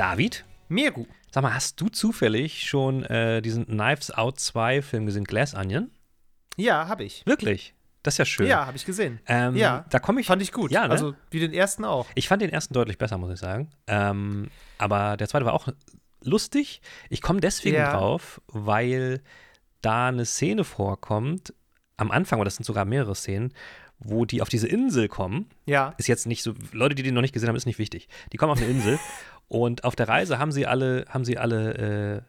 David, Meru. sag mal, hast du zufällig schon äh, diesen Knives Out 2 Film gesehen, Glass Onion? Ja, habe ich. Wirklich? Das ist ja schön. Ja, habe ich gesehen. Ähm, Ja, Da komme ich. Fand ich gut. Ja, ne? Also wie den ersten auch. Ich fand den ersten deutlich besser, muss ich sagen. Ähm, aber der zweite war auch lustig. Ich komme deswegen Ja. drauf, weil da eine Szene vorkommt, am Anfang, oder das sind sogar mehrere Szenen, wo die auf diese Insel kommen. Ja. Ist jetzt nicht so, Leute, die den noch nicht gesehen haben, ist nicht wichtig. Die kommen auf eine Insel und auf der Reise haben sie alle, haben sie alle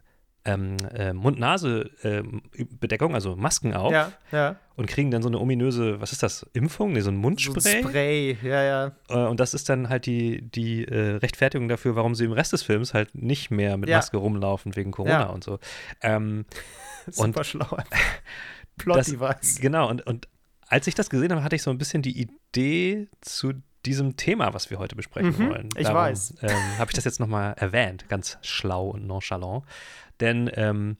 äh, ähm, äh, Mund-Nase-Bedeckung, also Masken auf Ja, ja. und kriegen dann so eine ominöse, was ist das, Impfung? Nee, so ein So ein Mundspray. Spray. Ja, ja. Äh, Und das ist dann halt die, die äh, Rechtfertigung dafür, warum sie im Rest des Films halt nicht mehr mit Ja. Maske rumlaufen wegen Corona und so. Ähm, Und- Super schlau. das, Plot-Device. genau, und, und als ich das gesehen habe, hatte ich so ein bisschen die Idee zu diesem Thema, was wir heute besprechen Mhm, wollen. ich weiß. Ähm, habe ich das jetzt nochmal erwähnt, ganz schlau und nonchalant. Denn, ähm,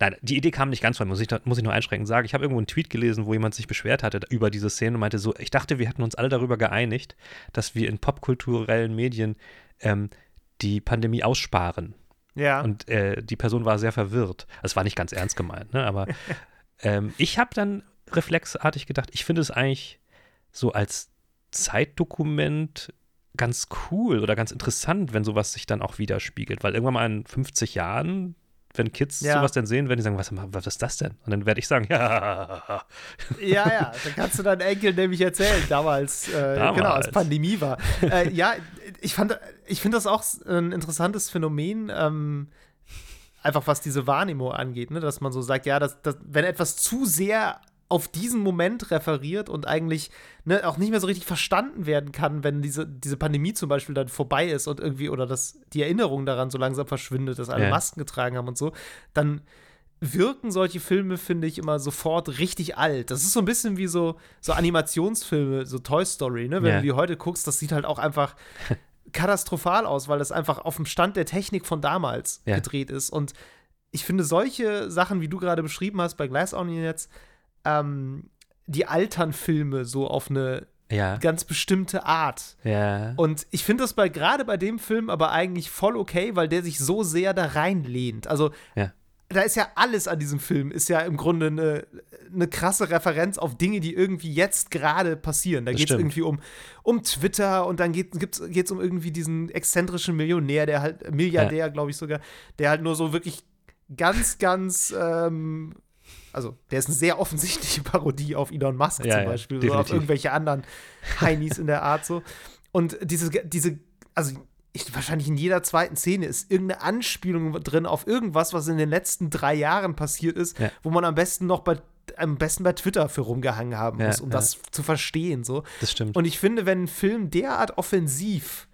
nein, die Idee kam nicht ganz von mir, muss ich, muss ich nur einschränkend sagen. Ich habe irgendwo einen Tweet gelesen, wo jemand sich beschwert hatte über diese Szene und meinte so, ich dachte, wir hätten uns alle darüber geeinigt, dass wir in popkulturellen Medien ähm, die Pandemie aussparen. Ja. Und äh, die Person war sehr verwirrt. Es war nicht ganz ernst gemeint, ne? aber ähm, ich habe dann reflexartig gedacht, ich finde es eigentlich so als Zeitdokument ganz cool oder ganz interessant, wenn sowas sich dann auch widerspiegelt. Weil irgendwann mal in 50 Jahren, wenn Kids Ja. sowas dann sehen, werden die sagen, was, was ist das denn? Und dann werde ich sagen, ja, Ja, ja, dann kannst du deinen Enkel nämlich erzählen, damals, äh, Damals. genau, als Pandemie war. äh, ja, ich fand, ich finde das auch ein interessantes Phänomen, ähm, einfach was diese Wahrnehmung angeht, ne? dass man so sagt, ja, dass, dass, wenn etwas zu sehr auf diesen Moment referiert und eigentlich ne, auch nicht mehr so richtig verstanden werden kann, wenn diese, diese Pandemie zum Beispiel dann vorbei ist und irgendwie oder dass die Erinnerung daran so langsam verschwindet, dass alle Ja. Masken getragen haben und so, dann wirken solche Filme, finde ich, immer sofort richtig alt. Das ist so ein bisschen wie so, so Animationsfilme, so Toy Story, ne? Wenn Ja. du die heute guckst, das sieht halt auch einfach katastrophal aus, weil das einfach auf dem Stand der Technik von damals Ja. gedreht ist. Und ich finde solche Sachen, wie du gerade beschrieben hast bei Glass Onion jetzt, ähm, die altern Filme so auf eine ja, ganz bestimmte Art. ja, Und ich finde das bei gerade bei dem Film aber eigentlich voll okay, weil der sich so sehr da reinlehnt. Also Ja. da ist ja alles an diesem Film, ist ja im Grunde eine, eine krasse Referenz auf Dinge, die irgendwie jetzt gerade passieren. Da geht es irgendwie um, um Twitter und dann geht es um irgendwie diesen exzentrischen Millionär, der halt, Milliardär, glaube ich sogar, der halt nur so wirklich ganz, ganz, ähm, also der ist eine sehr offensichtliche Parodie auf Elon Musk Ja, zum ja, Beispiel, oder auf irgendwelche anderen Heinis in der Art so. Und diese, diese, also ich, wahrscheinlich in jeder zweiten Szene ist irgendeine Anspielung drin auf irgendwas, was in den letzten drei Jahren passiert ist, Ja. wo man am besten noch bei am besten bei Twitter für rumgehangen haben Ja, muss, um ja. das zu verstehen. So. das stimmt. Und ich finde, wenn ein Film derart offensiv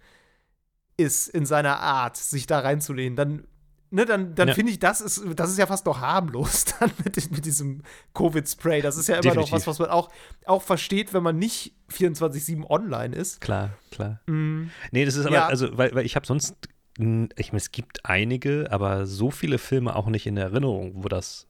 ist in seiner Art, sich da reinzulehnen, dann, ne, dann, dann Ja. finde ich, das ist, das ist ja fast noch harmlos dann mit, mit diesem Covid-Spray. Das ist ja immer noch Definitiv. was, was man auch, auch versteht, wenn man nicht 24-7 online ist. Klar, klar. Mm, Nee, das ist aber, Ja. also, weil, weil ich habe sonst, ich meine, es gibt einige, aber so viele Filme auch nicht in Erinnerung, wo das,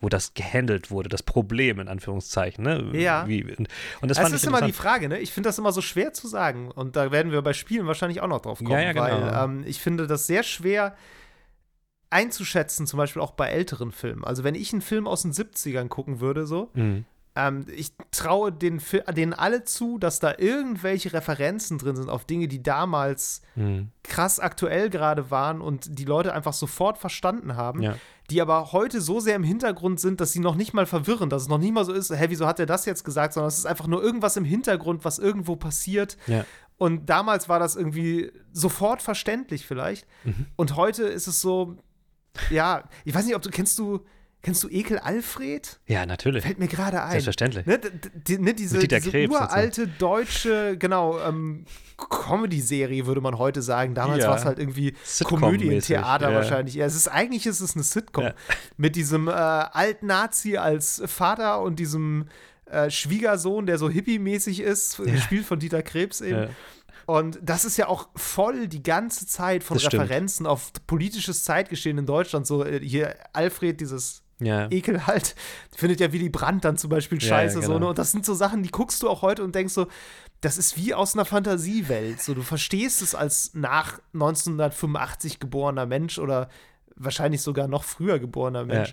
wo das gehandelt wurde, das Problem in Anführungszeichen, ne? Ja. Wie, und, das Das, ist immer die. Frage, ne? Ich finde das immer so schwer zu sagen. Und da werden wir bei Spielen wahrscheinlich auch noch drauf kommen. Ja, ja, genau. Weil ähm, ich finde das sehr schwer einzuschätzen, zum Beispiel auch bei älteren Filmen. Also wenn ich einen Film aus den 70ern gucken würde, so, Mhm. ähm, ich traue den, denen alle zu, dass da irgendwelche Referenzen drin sind auf Dinge, die damals Mhm. krass aktuell gerade waren und die Leute einfach sofort verstanden haben, Ja. die aber heute so sehr im Hintergrund sind, dass sie noch nicht mal verwirren, dass es noch nicht mal so ist, hä, wieso hat er das jetzt gesagt, sondern es ist einfach nur irgendwas im Hintergrund, was irgendwo passiert. Ja. Und damals war das irgendwie sofort verständlich vielleicht. Mhm. Und heute ist es so, ja, ich weiß nicht, ob du kennst du kennst du Ekel Alfred? ja, natürlich. Fällt mir gerade ein. Selbstverständlich. Ne, d- d- ne, diese, diese Krebs uralte deutsche, genau, ähm, Comedy-Serie, würde man heute sagen. Damals Ja. war es halt irgendwie Komödientheater ja. wahrscheinlich. Ja, es ist eigentlich ist es eine Sitcom. Ja. Mit diesem äh, alten Nazi als Vater und diesem äh, Schwiegersohn, der so hippie-mäßig ist, gespielt von Dieter Krebs eben. Ja. Und das ist ja auch voll die ganze Zeit von Das stimmt. Referenzen auf politisches Zeitgeschehen in Deutschland. So äh, hier Alfred, dieses Ja. Ekel halt. Findet ja Willy Brandt dann zum Beispiel Ja, scheiße. ja, so, genau. ne? Und das sind so Sachen, die guckst du auch heute und denkst so, das ist wie aus einer Fantasiewelt. So, du verstehst es als nach 1985 geborener Mensch oder wahrscheinlich sogar noch früher geborener Mensch.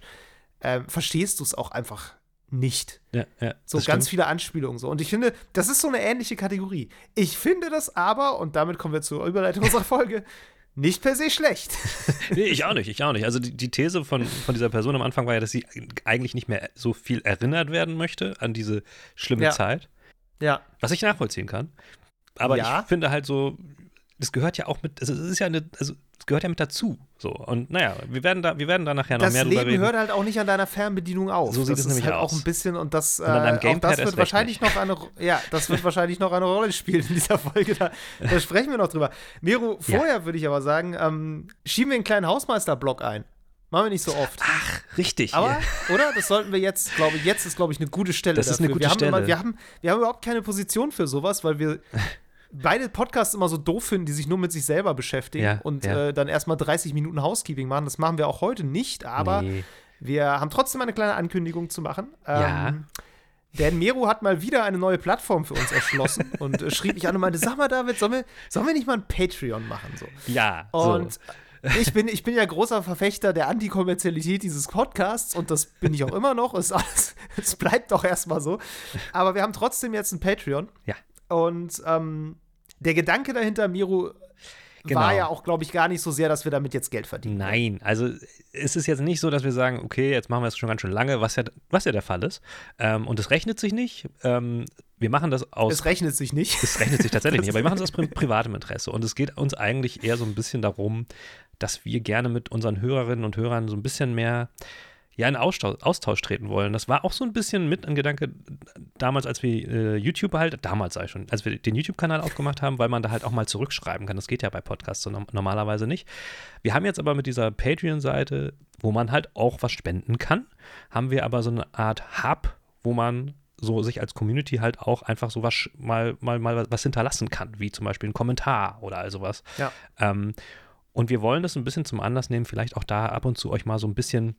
Ähm, verstehst du es auch einfach nicht. Ja, ja, So ganz stimmt. viele Anspielungen so. Und ich finde, das ist so eine ähnliche Kategorie. Ich finde das aber, und damit kommen wir zur Überleitung unserer Folge, nicht per se schlecht. Nee, ich auch nicht, ich auch nicht. Also die, die These von, von dieser Person am Anfang war ja, dass sie eigentlich nicht mehr so viel erinnert werden möchte an diese schlimme Ja. Zeit, Ja. was ich nachvollziehen kann. Aber Ja. ich finde halt so, das gehört ja auch mit, also es ist ja eine, also gehört ja mit dazu. So. Und naja, wir werden da, wir werden da nachher noch Das mehr drüber Leben reden. hört halt auch nicht an deiner Fernbedienung auf. So sieht das es nämlich halt aus. auch ein bisschen und das, äh, auch Gamepad das wird wahrscheinlich noch eine, ja, das wird wahrscheinlich noch eine Rolle spielen in dieser Folge. Da, da sprechen wir noch drüber. Miro, Ja. vorher würde ich aber sagen, ähm, schieben wir einen kleinen Hausmeister-Block ein. Machen wir nicht so oft. Ach, richtig. Aber, ja. oder? Das sollten wir jetzt, glaube ich, jetzt ist, glaube ich, eine gute Stelle Das ist dafür. eine gute wir haben Stelle. Immer, wir, haben, wir haben überhaupt keine Position für sowas, weil wir beide Podcasts immer so doof finden, die sich nur mit sich selber beschäftigen Ja, und ja. Äh, dann erstmal 30 Minuten Housekeeping machen. Das machen wir auch heute nicht, aber Nee. wir haben trotzdem eine kleine Ankündigung zu machen. Ja. Ähm, denn Meru hat mal wieder eine neue Plattform für uns erschlossen und äh, schrieb mich an und meinte: Sag mal, David, sollen wir, sollen wir nicht mal ein Patreon machen? So. Ja, Und so. ich, bin, ich bin ja großer Verfechter der Antikommerzialität dieses Podcasts und das bin ich auch immer noch. Es, alles, es bleibt auch erstmal so. Aber wir haben trotzdem jetzt ein Patreon. Ja. Und ähm, der Gedanke dahinter, Miru, Genau. war ja auch, glaube ich, gar nicht so sehr, dass wir damit jetzt Geld verdienen. Nein, also es ist jetzt nicht so, dass wir sagen, okay, jetzt machen wir es schon ganz schön lange, was ja, was ja der Fall ist. Ähm, und es rechnet sich nicht. Ähm, wir machen das aus. Es rechnet sich nicht. Es rechnet sich tatsächlich nicht, aber wir machen es aus pri privatem Interesse. Und es geht uns eigentlich eher so ein bisschen darum, dass wir gerne mit unseren Hörerinnen und Hörern so ein bisschen mehr ja, in Austausch, Austausch treten wollen. Das war auch so ein bisschen mit ein Gedanke damals, als wir äh, YouTube halt, damals sei schon, als wir den YouTube-Kanal aufgemacht haben, weil man da halt auch mal zurückschreiben kann. Das geht ja bei Podcasts so norm- normalerweise nicht. Wir haben jetzt aber mit dieser Patreon-Seite, wo man halt auch was spenden kann, haben wir aber so eine Art Hub, wo man so sich als Community halt auch einfach so was mal, mal, mal was hinterlassen kann, wie zum Beispiel ein Kommentar oder all sowas. Ja. Ähm, und wir wollen das ein bisschen zum Anlass nehmen, vielleicht auch da ab und zu euch mal so ein bisschen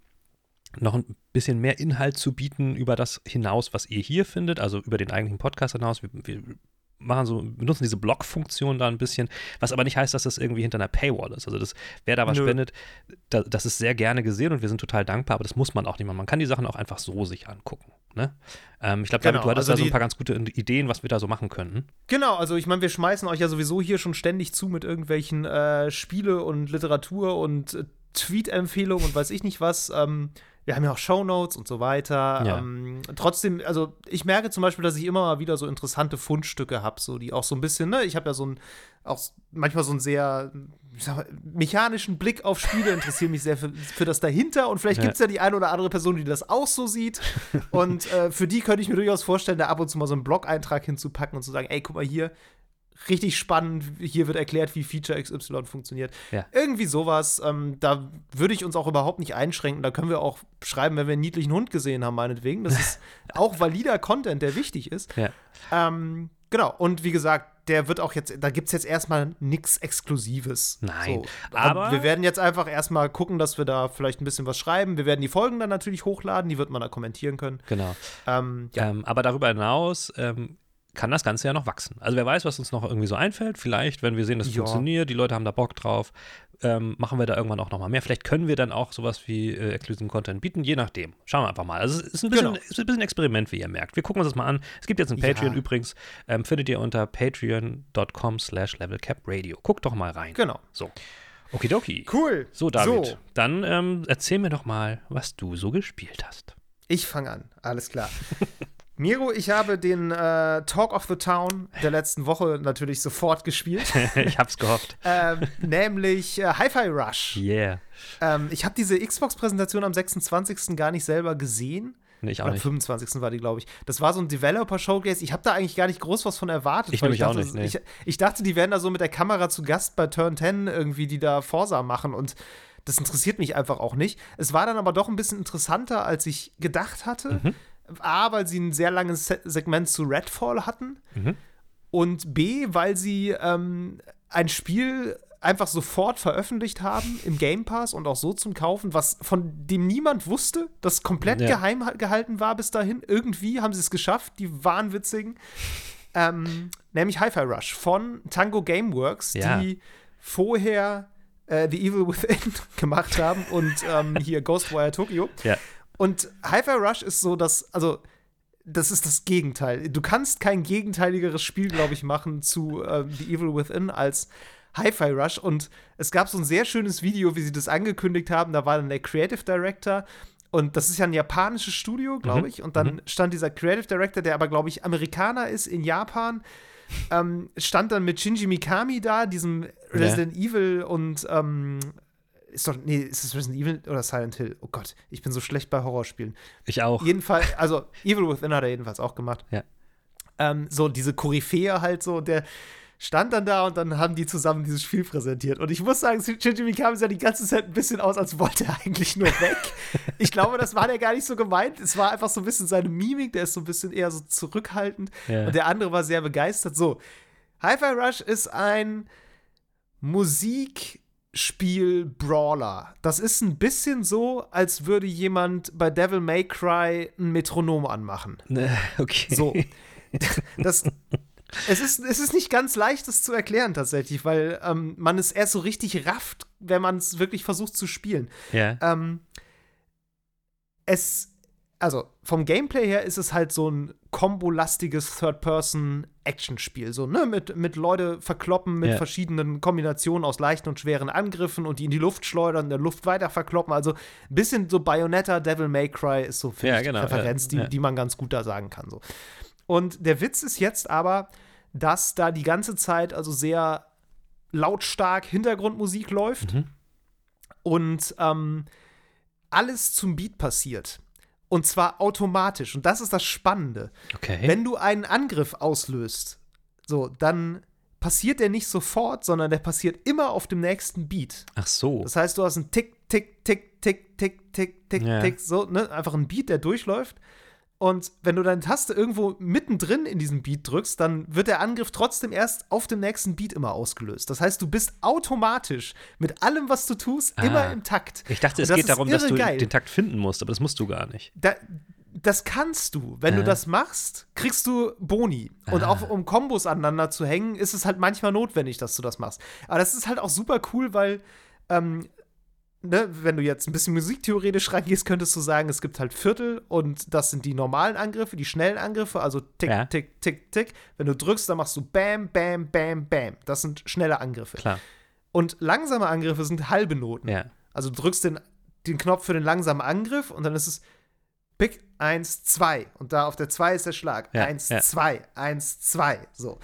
noch ein bisschen mehr Inhalt zu bieten über das hinaus, was ihr hier findet, also über den eigentlichen Podcast hinaus. Wir, wir machen so, benutzen diese Blog-Funktion da ein bisschen, was aber nicht heißt, dass das irgendwie hinter einer Paywall ist. Also das, wer da was Nö. spendet, da, das ist sehr gerne gesehen und wir sind total dankbar, aber das muss man auch nicht machen. Man kann die Sachen auch einfach so sich angucken. Ne? Ähm, ich glaube, Genau, du hattest also da so ein paar ganz gute Ideen, was wir da so machen könnten. Genau, also ich meine, wir schmeißen euch ja sowieso hier schon ständig zu mit irgendwelchen äh, Spiele und Literatur und äh, Tweet-Empfehlungen und weiß ich nicht was. Ähm, wir haben ja auch Shownotes und so weiter. Ja. Ähm, trotzdem, also ich merke zum Beispiel, dass ich immer mal wieder so interessante Fundstücke habe, so die auch so ein bisschen, ne, ich habe ja so ein, auch manchmal so einen sehr ich sag mal, mechanischen Blick auf Spiele, interessiere mich sehr für, für das dahinter und vielleicht Ja. gibt es ja die eine oder andere Person, die das auch so sieht. Und äh, für die könnte ich mir durchaus vorstellen, da ab und zu mal so einen Blog-Eintrag hinzupacken und zu sagen, ey, guck mal hier, richtig spannend, hier wird erklärt, wie Feature XY funktioniert. Ja. Irgendwie sowas, ähm, da würde ich uns auch überhaupt nicht einschränken. Da können wir auch schreiben, wenn wir einen niedlichen Hund gesehen haben, meinetwegen. Das ist auch valider Content, der wichtig ist. Ja. Ähm, genau, und wie gesagt, der wird auch jetzt, da gibt es jetzt erstmal nichts Exklusives. Nein, so, aber- wir werden jetzt einfach erstmal gucken, dass wir da vielleicht ein bisschen was schreiben. Wir werden die Folgen dann natürlich hochladen, die wird man da kommentieren können. Genau. Ähm, ja, Ähm, aber darüber hinaus ähm, kann das Ganze ja noch wachsen. Also wer weiß, was uns noch irgendwie so einfällt. Vielleicht, wenn wir sehen, dass es Ja. funktioniert, die Leute haben da Bock drauf, ähm, machen wir da irgendwann auch noch mal mehr. Vielleicht können wir dann auch sowas wie äh, Exclusive Content bieten, je nachdem. Schauen wir einfach mal. Also es ist ein bisschen, Genau. ist ein bisschen Experiment, wie ihr merkt. Wir gucken uns das mal an. Es gibt jetzt ein Ja. Patreon übrigens, ähm, findet ihr unter patreon.com slash levelcapradio. Guckt doch mal rein. genau. So. Okidoki. Cool. So, David, So, dann ähm, erzähl mir doch mal, was du so gespielt hast. ich fange an. Alles klar. Miro, ich habe den äh, Talk of the Town der letzten Woche natürlich sofort gespielt. ich hab's gehofft. ähm, nämlich äh, Hi-Fi Rush. Yeah. Ähm, ich habe diese Xbox-Präsentation am 26. gar nicht selber gesehen. Nee, ich auch Oder am nicht. 25. war die, glaube ich. Das war so ein Developer-Showcase. Ich habe da eigentlich gar nicht groß was von erwartet. Ich weil nämlich auch dachte, nicht, nee. Ich, ich dachte, die wären da so mit der Kamera zu Gast bei Turn 10 irgendwie, die da Forsa machen. Und das interessiert mich einfach auch nicht. Es war dann aber doch ein bisschen interessanter, als ich gedacht hatte. Mhm. A, weil sie ein sehr langes Se Segment zu Redfall hatten. Mhm. Und B, weil sie ähm, ein Spiel einfach sofort veröffentlicht haben im Game Pass und auch so zum Kaufen, was von dem niemand wusste, das komplett Ja. geheim gehalten war bis dahin. Irgendwie haben sie es geschafft, die wahnwitzigen. Ähm, nämlich Hi-Fi Rush von Tango Gameworks, Ja. die vorher äh, The Evil Within gemacht haben und ähm, hier Ghostwire Tokyo. Ja. Und Hi-Fi Rush ist so das, also das ist das Gegenteil. Du kannst kein gegenteiligeres Spiel, glaube ich, machen zu ähm, The Evil Within als Hi-Fi Rush. Und es gab so ein sehr schönes Video, wie sie das angekündigt haben. Da war dann der Creative Director. Und das ist ja ein japanisches Studio, glaube Mhm. ich. Und dann stand dieser Creative Director, der aber, glaube ich, Amerikaner ist in Japan, ähm, stand dann mit Shinji Mikami da, diesem Resident Evil und ähm, ist doch, nee, ist es Resident Evil oder Silent Hill? Oh Gott, ich bin so schlecht bei Horrorspielen. Ich auch. Jedenfalls, also Evil Within hat er jedenfalls auch gemacht. Ja. Ähm, so diese Koryphäe halt so, der stand dann da und dann haben die zusammen dieses Spiel präsentiert. Und ich muss sagen, Shinji Mikami sah die ganze Zeit ein bisschen aus, als wollte er eigentlich nur weg. ich glaube, das war der gar nicht so gemeint. Es war einfach so ein bisschen seine Mimik, der ist so ein bisschen eher so zurückhaltend. Ja. Und der andere war sehr begeistert. So, Hi-Fi Rush ist ein Musikspiel-Brawler. Das ist ein bisschen so, als würde jemand bei Devil May Cry ein Metronom anmachen. Ne, okay. So. Das, es, ist, es ist nicht ganz leicht, das zu erklären tatsächlich, weil ähm, man es erst so richtig rafft, wenn man es wirklich versucht zu spielen. Ja. Ähm, es, also vom Gameplay her ist es halt so ein kombolastiges Third-Person-Action-Spiel. So, ne, mit, mit Leute verkloppen mit Ja. verschiedenen Kombinationen aus leichten und schweren Angriffen und die in die Luft schleudern, in der Luft weiter verkloppen. Also ein bisschen so Bayonetta, Devil May Cry ist so für Ja, genau, die Referenz, ja, die, die man ganz gut da sagen kann. So. Und der Witz ist jetzt aber, dass da die ganze Zeit also sehr lautstark Hintergrundmusik läuft Mhm. und ähm, alles zum Beat passiert. Und zwar automatisch. Und das ist das Spannende. Okay. Wenn du einen Angriff auslöst, so, dann passiert der nicht sofort, sondern der passiert immer auf dem nächsten Beat. Ach so. Das heißt, du hast einen Tick, Tick, Tick, Tick, Tick, Tick, Tick, Ja. Tick, so, ne? Einfach ein Beat, der durchläuft. Und wenn du deine Taste irgendwo mittendrin in diesem Beat drückst, dann wird der Angriff trotzdem erst auf dem nächsten Beat immer ausgelöst. Das heißt, du bist automatisch mit allem, was du tust, Ah. immer im Takt. Ich dachte, Und es geht darum, dass du geil. den Takt finden musst, aber das musst du gar nicht. Da, das kannst du. Wenn du Ah. das machst, kriegst du Boni. Und Ah. auch um Kombos aneinander zu hängen, ist es halt manchmal notwendig, dass du das machst. Aber das ist halt auch super cool, weil, ähm, ne, wenn du jetzt ein bisschen musiktheoretisch reingehst, könntest du sagen, es gibt halt Viertel und das sind die normalen Angriffe, die schnellen Angriffe, also tick, Ja. tick, tick, tick. Wenn du drückst, dann machst du Bam, Bam, Bam, Bam. Das sind schnelle Angriffe. Klar. Und langsame Angriffe sind halbe Noten. Ja. Also du drückst den, den Knopf für den langsamen Angriff und dann ist es Pick 1, 2. Und da auf der 2 ist der Schlag. Ja, 1, ja. 2, 1, 2. So.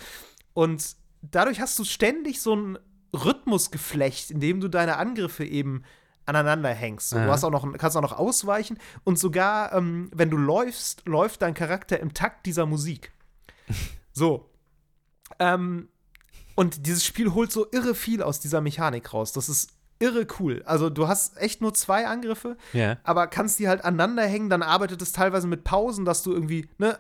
Und dadurch hast du ständig so ein Rhythmusgeflecht, in dem du deine Angriffe eben aneinander hängst. So, du hast auch noch, kannst auch noch ausweichen und sogar, ähm, wenn du läufst, läuft dein Charakter im Takt dieser Musik. So. Ähm, und dieses Spiel holt so irre viel aus dieser Mechanik raus. Das ist irre cool. Also du hast echt nur zwei Angriffe, Ja. aber kannst die halt aneinander hängen. Dann arbeitet es teilweise mit Pausen, dass du irgendwie, ne,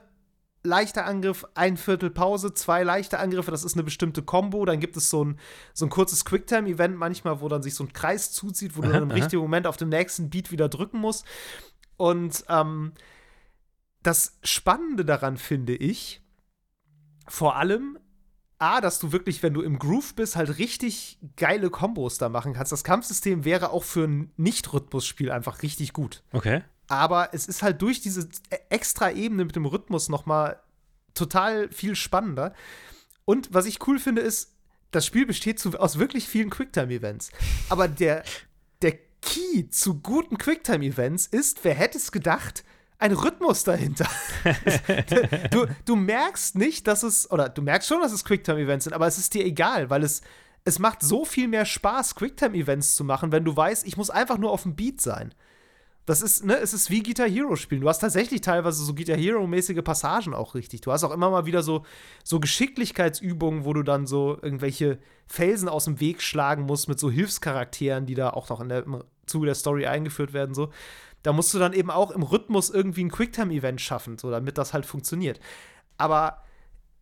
leichter Angriff, ein Viertel Pause, zwei leichte Angriffe, das ist eine bestimmte Combo. Dann gibt es so ein, so ein kurzes Quicktime-Event manchmal, wo dann sich so ein Kreis zuzieht, wo du dann im aha. richtigen Moment auf dem nächsten Beat wieder drücken musst. Und ähm, das Spannende daran finde ich, vor allem, A, dass du wirklich, wenn du im Groove bist, halt richtig geile Kombos da machen kannst. Das Kampfsystem wäre auch für ein Nicht-Rhythmus-Spiel einfach richtig gut. Okay. Aber es ist halt durch diese extra Ebene mit dem Rhythmus noch mal total viel spannender. Und was ich cool finde, ist, das Spiel besteht zu, aus wirklich vielen Quicktime-Events. Aber der, der Key zu guten Quicktime-Events ist, wer hätte es gedacht, ein Rhythmus dahinter. du, du merkst nicht, dass es, oder du merkst schon, dass es Quicktime-Events sind, aber es ist dir egal, weil es, es macht so viel mehr Spaß, Quicktime-Events zu machen, wenn du weißt, ich muss einfach nur auf dem Beat sein. Das ist, ne, es ist wie Guitar Hero spielen. Du hast tatsächlich teilweise so Guitar Hero-mäßige Passagen auch richtig. Du hast auch immer mal wieder so, so Geschicklichkeitsübungen, wo du dann so irgendwelche Felsen aus dem Weg schlagen musst mit so Hilfscharakteren, die da auch noch in der, im Zuge der Story eingeführt werden. So. Da musst du dann eben auch im Rhythmus irgendwie ein Quicktime-Event schaffen, so damit das halt funktioniert. Aber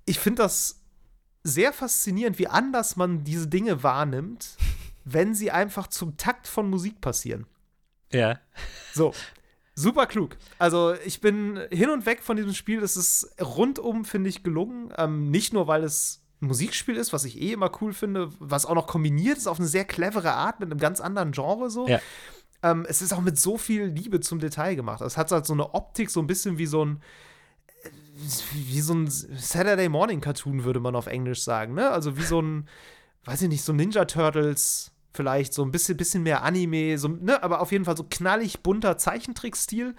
ich finde das sehr faszinierend, wie anders man diese Dinge wahrnimmt, wenn sie einfach zum Takt von Musik passieren. Ja. So. Super klug. Also ich bin hin und weg von diesem Spiel. Das ist rundum, finde ich, gelungen. Ähm, nicht nur, weil es ein Musikspiel ist, was ich eh immer cool finde, was auch noch kombiniert ist auf eine sehr clevere Art mit einem ganz anderen Genre so. Ja. Ähm, es ist auch mit so viel Liebe zum Detail gemacht. Es hat halt so eine Optik, so ein bisschen wie so ein wie so ein Saturday Morning Cartoon, würde man auf Englisch sagen, ne? Also wie so ein, weiß ich nicht, so Ninja Turtles vielleicht, so ein bisschen, bisschen mehr Anime, so, ne? Aber auf jeden Fall so knallig bunter Zeichentrickstil.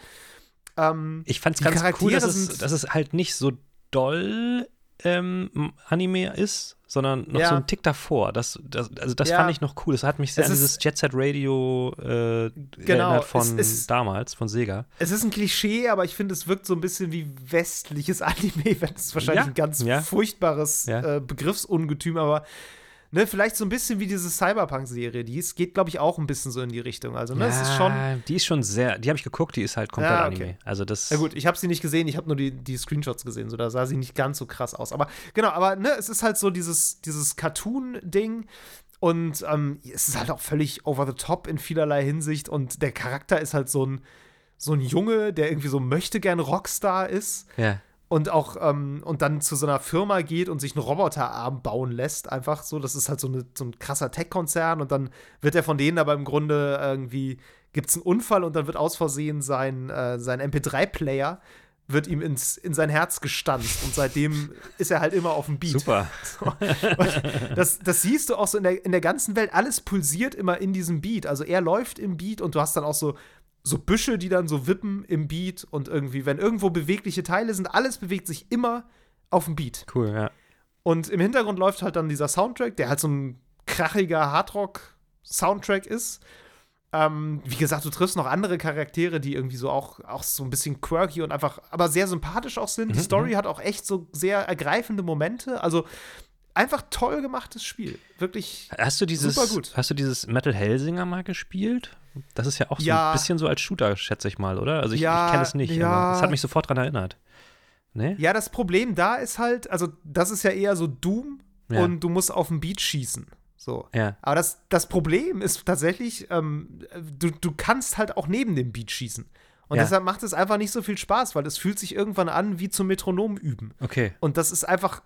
Ähm, Ich fand's die ganz cool, dass es, dass es halt nicht so doll ähm, Anime ist, sondern noch Ja. so ein Tick davor. Das, das, also das Ja. fand ich noch cool. Das hat mich sehr Es an ist- dieses Jet Set Radio äh, Genau, erinnert von es ist- damals, von Sega. Es ist ein Klischee, aber ich finde, es wirkt so ein bisschen wie westliches Anime, wenn es wahrscheinlich Ja, ein ganz furchtbares äh, Begriffsungetüm, aber ne, vielleicht so ein bisschen wie diese Cyberpunk-Serie. Die ist, geht, glaube ich, auch ein bisschen so in die Richtung. Also, ne, es ist schon. die ist schon sehr, die habe ich geguckt, die ist halt komplett Ja, okay. Anime. Also das Ja gut, ich habe sie nicht gesehen, ich habe nur die, die Screenshots gesehen, so da sah sie nicht ganz so krass aus. Aber genau, aber ne, es ist halt so dieses, dieses Cartoon-Ding und ähm, es ist halt auch völlig over the top in vielerlei Hinsicht und der Charakter ist halt so ein, so ein Junge, der irgendwie so möchte gern Rockstar ist ja. Und auch ähm, und dann zu so einer Firma geht und sich einen Roboterarm bauen lässt, einfach so. Das ist halt so, eine, so ein krasser Tech-Konzern und dann wird er von denen aber im Grunde irgendwie gibt es einen Unfall und dann wird aus Versehen sein, äh, sein MP3-Player wird ihm ins, in sein Herz gestanzt und seitdem ist er halt immer auf dem Beat. Super. So. Das, das siehst du auch so in der, in der ganzen Welt. Alles pulsiert immer in diesem Beat. Also er läuft im Beat und du hast dann auch so, so Büsche, die dann so wippen im Beat und irgendwie, wenn irgendwo bewegliche Teile sind, alles bewegt sich immer auf dem Beat. Cool, ja. Und im Hintergrund läuft halt dann dieser Soundtrack, der halt so ein krachiger Hardrock-Soundtrack ist. Ähm, wie gesagt, du triffst noch andere Charaktere, die irgendwie so auch, auch so ein bisschen quirky und einfach, aber sehr sympathisch auch sind. Die Mhm, Story hat auch echt so sehr ergreifende Momente. Also einfach toll gemachtes Spiel. Wirklich. Hast du dieses, Super gut. hast du dieses Metal Hellsinger mal gespielt? Das ist ja auch so Ja. ein bisschen so als Shooter, schätze ich mal, oder? Also ich, Ja, ich kenne es nicht, ja. aber es hat mich sofort dran erinnert. Ne? Ja, das Problem da ist halt, also das ist ja eher so Doom Ja. und du musst auf den Beat schießen. So. Ja. Aber das, das Problem ist tatsächlich, ähm, du, du kannst halt auch neben dem Beat schießen. Und Ja. deshalb macht es einfach nicht so viel Spaß, weil es fühlt sich irgendwann an wie zum Metronom üben. Okay. Und das ist einfach,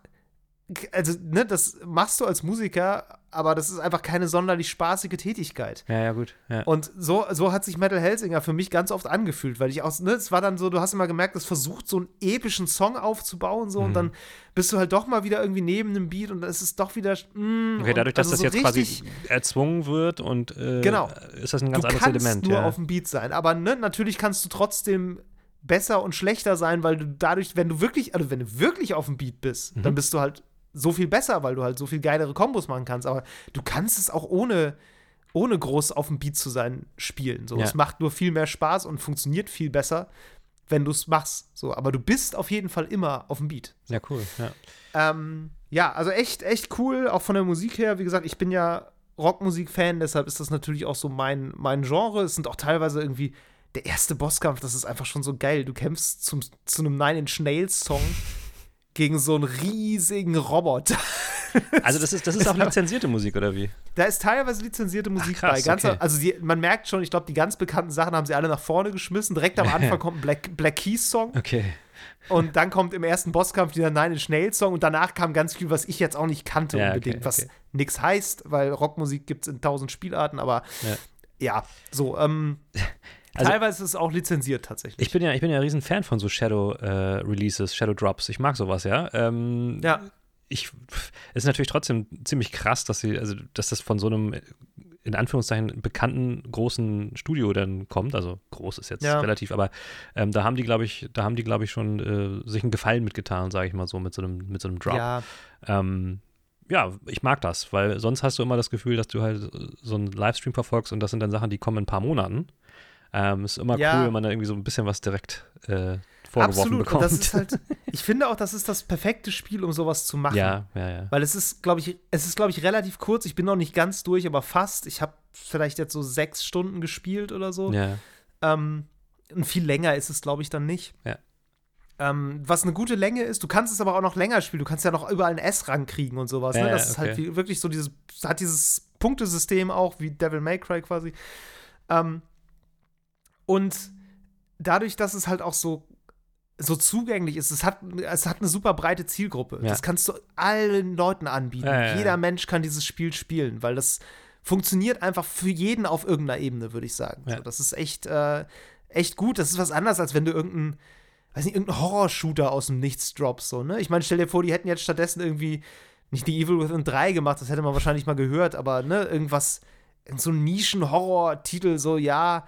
also, ne, das machst du als Musiker, aber das ist einfach keine sonderlich spaßige Tätigkeit. Ja, ja, gut. Ja. Und so, so hat sich Metal Hellsinger für mich ganz oft angefühlt, weil ich auch, ne, es war dann so, du hast immer gemerkt, es versucht, so einen epischen Song aufzubauen, so, Mhm. und dann bist du halt doch mal wieder irgendwie neben einem Beat und dann ist es doch wieder. Mm, Okay, dadurch, dass also das so jetzt quasi erzwungen wird und äh, Genau. ist das ein ganz du anderes kannst Element. nur ja. auf dem Beat sein. Aber ne, natürlich kannst du trotzdem besser und schlechter sein, weil du dadurch, wenn du wirklich, also wenn du wirklich auf dem Beat bist, Mhm. dann bist du halt so viel besser, weil du halt so viel geilere Kombos machen kannst. Aber du kannst es auch ohne, ohne groß auf dem Beat zu sein, spielen. So, Ja. es macht nur viel mehr Spaß und funktioniert viel besser, wenn du es machst. So, aber du bist auf jeden Fall immer auf dem Beat. ja, cool. Ja. Ähm, ja, also echt, echt cool, auch von der Musik her. Wie gesagt, ich bin ja Rockmusik-Fan, deshalb ist das natürlich auch so mein, mein Genre. Es sind auch teilweise irgendwie der erste Bosskampf, das ist einfach schon so geil. Du kämpfst zum, zu einem Nine Inch Nails-Song gegen so einen riesigen Roboter. Also das ist, das ist auch lizenzierte Musik, oder wie? Da ist teilweise lizenzierte Musik krass, bei. Ganz, okay. Also die, man merkt schon, ich glaube, die ganz bekannten Sachen haben sie alle nach vorne geschmissen. Direkt am Anfang kommt ein Black, Black Keys-Song. Okay. Und dann kommt im ersten Bosskampf dieser Nine Inch Nails Song und danach kam ganz viel, was ich jetzt auch nicht kannte Ja, okay, unbedingt, was okay. nichts heißt, weil Rockmusik gibt es in tausend Spielarten, aber Ja. ja, so, ähm, Also- teilweise ist es auch lizenziert tatsächlich. Ich bin ja, ich bin ja ein riesen Fan von so Shadow äh, Releases, Shadow Drops. Ich mag sowas, ja. Ähm, ja, ich es ist natürlich trotzdem ziemlich krass, dass sie, also dass das von so einem in Anführungszeichen bekannten großen Studio dann kommt. Also groß ist jetzt Ja. relativ, aber ähm, da haben die, glaube ich, da haben die, glaube ich, schon äh, sich einen Gefallen mitgetan, sage ich mal so, mit so einem, mit so einem Drop. ja, Ähm, ja, ich mag das, weil sonst hast du immer das Gefühl, dass du halt so einen Livestream verfolgst und das sind dann Sachen, die kommen in ein paar Monaten. Ähm, ist immer Ja. cool, wenn man da irgendwie so ein bisschen was direkt äh, vorgeworfen absolut. bekommt. Und das ist halt, ich finde auch, das ist das perfekte Spiel, um sowas zu machen. ja, ja, ja. Weil es ist, glaube ich, es ist, glaube ich, relativ kurz. Ich bin noch nicht ganz durch, aber fast. Ich habe vielleicht jetzt so sechs Stunden gespielt oder so. ja. Ähm, und viel länger ist es, glaube ich, dann nicht. Ja. Ähm, was eine gute Länge ist, du kannst es aber auch noch länger spielen. Du kannst ja noch überall einen S-Rang kriegen und sowas. Ja, ne? ja, Das ist halt okay. wie, wirklich so dieses, hat dieses Punktesystem auch, wie Devil May Cry quasi. Ähm, und dadurch, dass es halt auch so so zugänglich ist. Es hat, es hat eine super breite Zielgruppe. Ja. Das kannst du allen Leuten anbieten. Ja, ja, Jeder Mensch kann dieses Spiel spielen, weil das funktioniert einfach für jeden auf irgendeiner Ebene, würde ich sagen. So, das ist echt, äh, echt gut. Das ist was anderes, als wenn du irgendeinen, weiß nicht, irgendeinen Horror-Shooter aus dem Nichts droppst. So, ne? Ich meine, stell dir vor, die hätten jetzt stattdessen irgendwie nicht die Evil Within 3 gemacht, das hätte man wahrscheinlich mal gehört, aber ne, irgendwas, so ein Nischen-Horror-Titel, so, ja,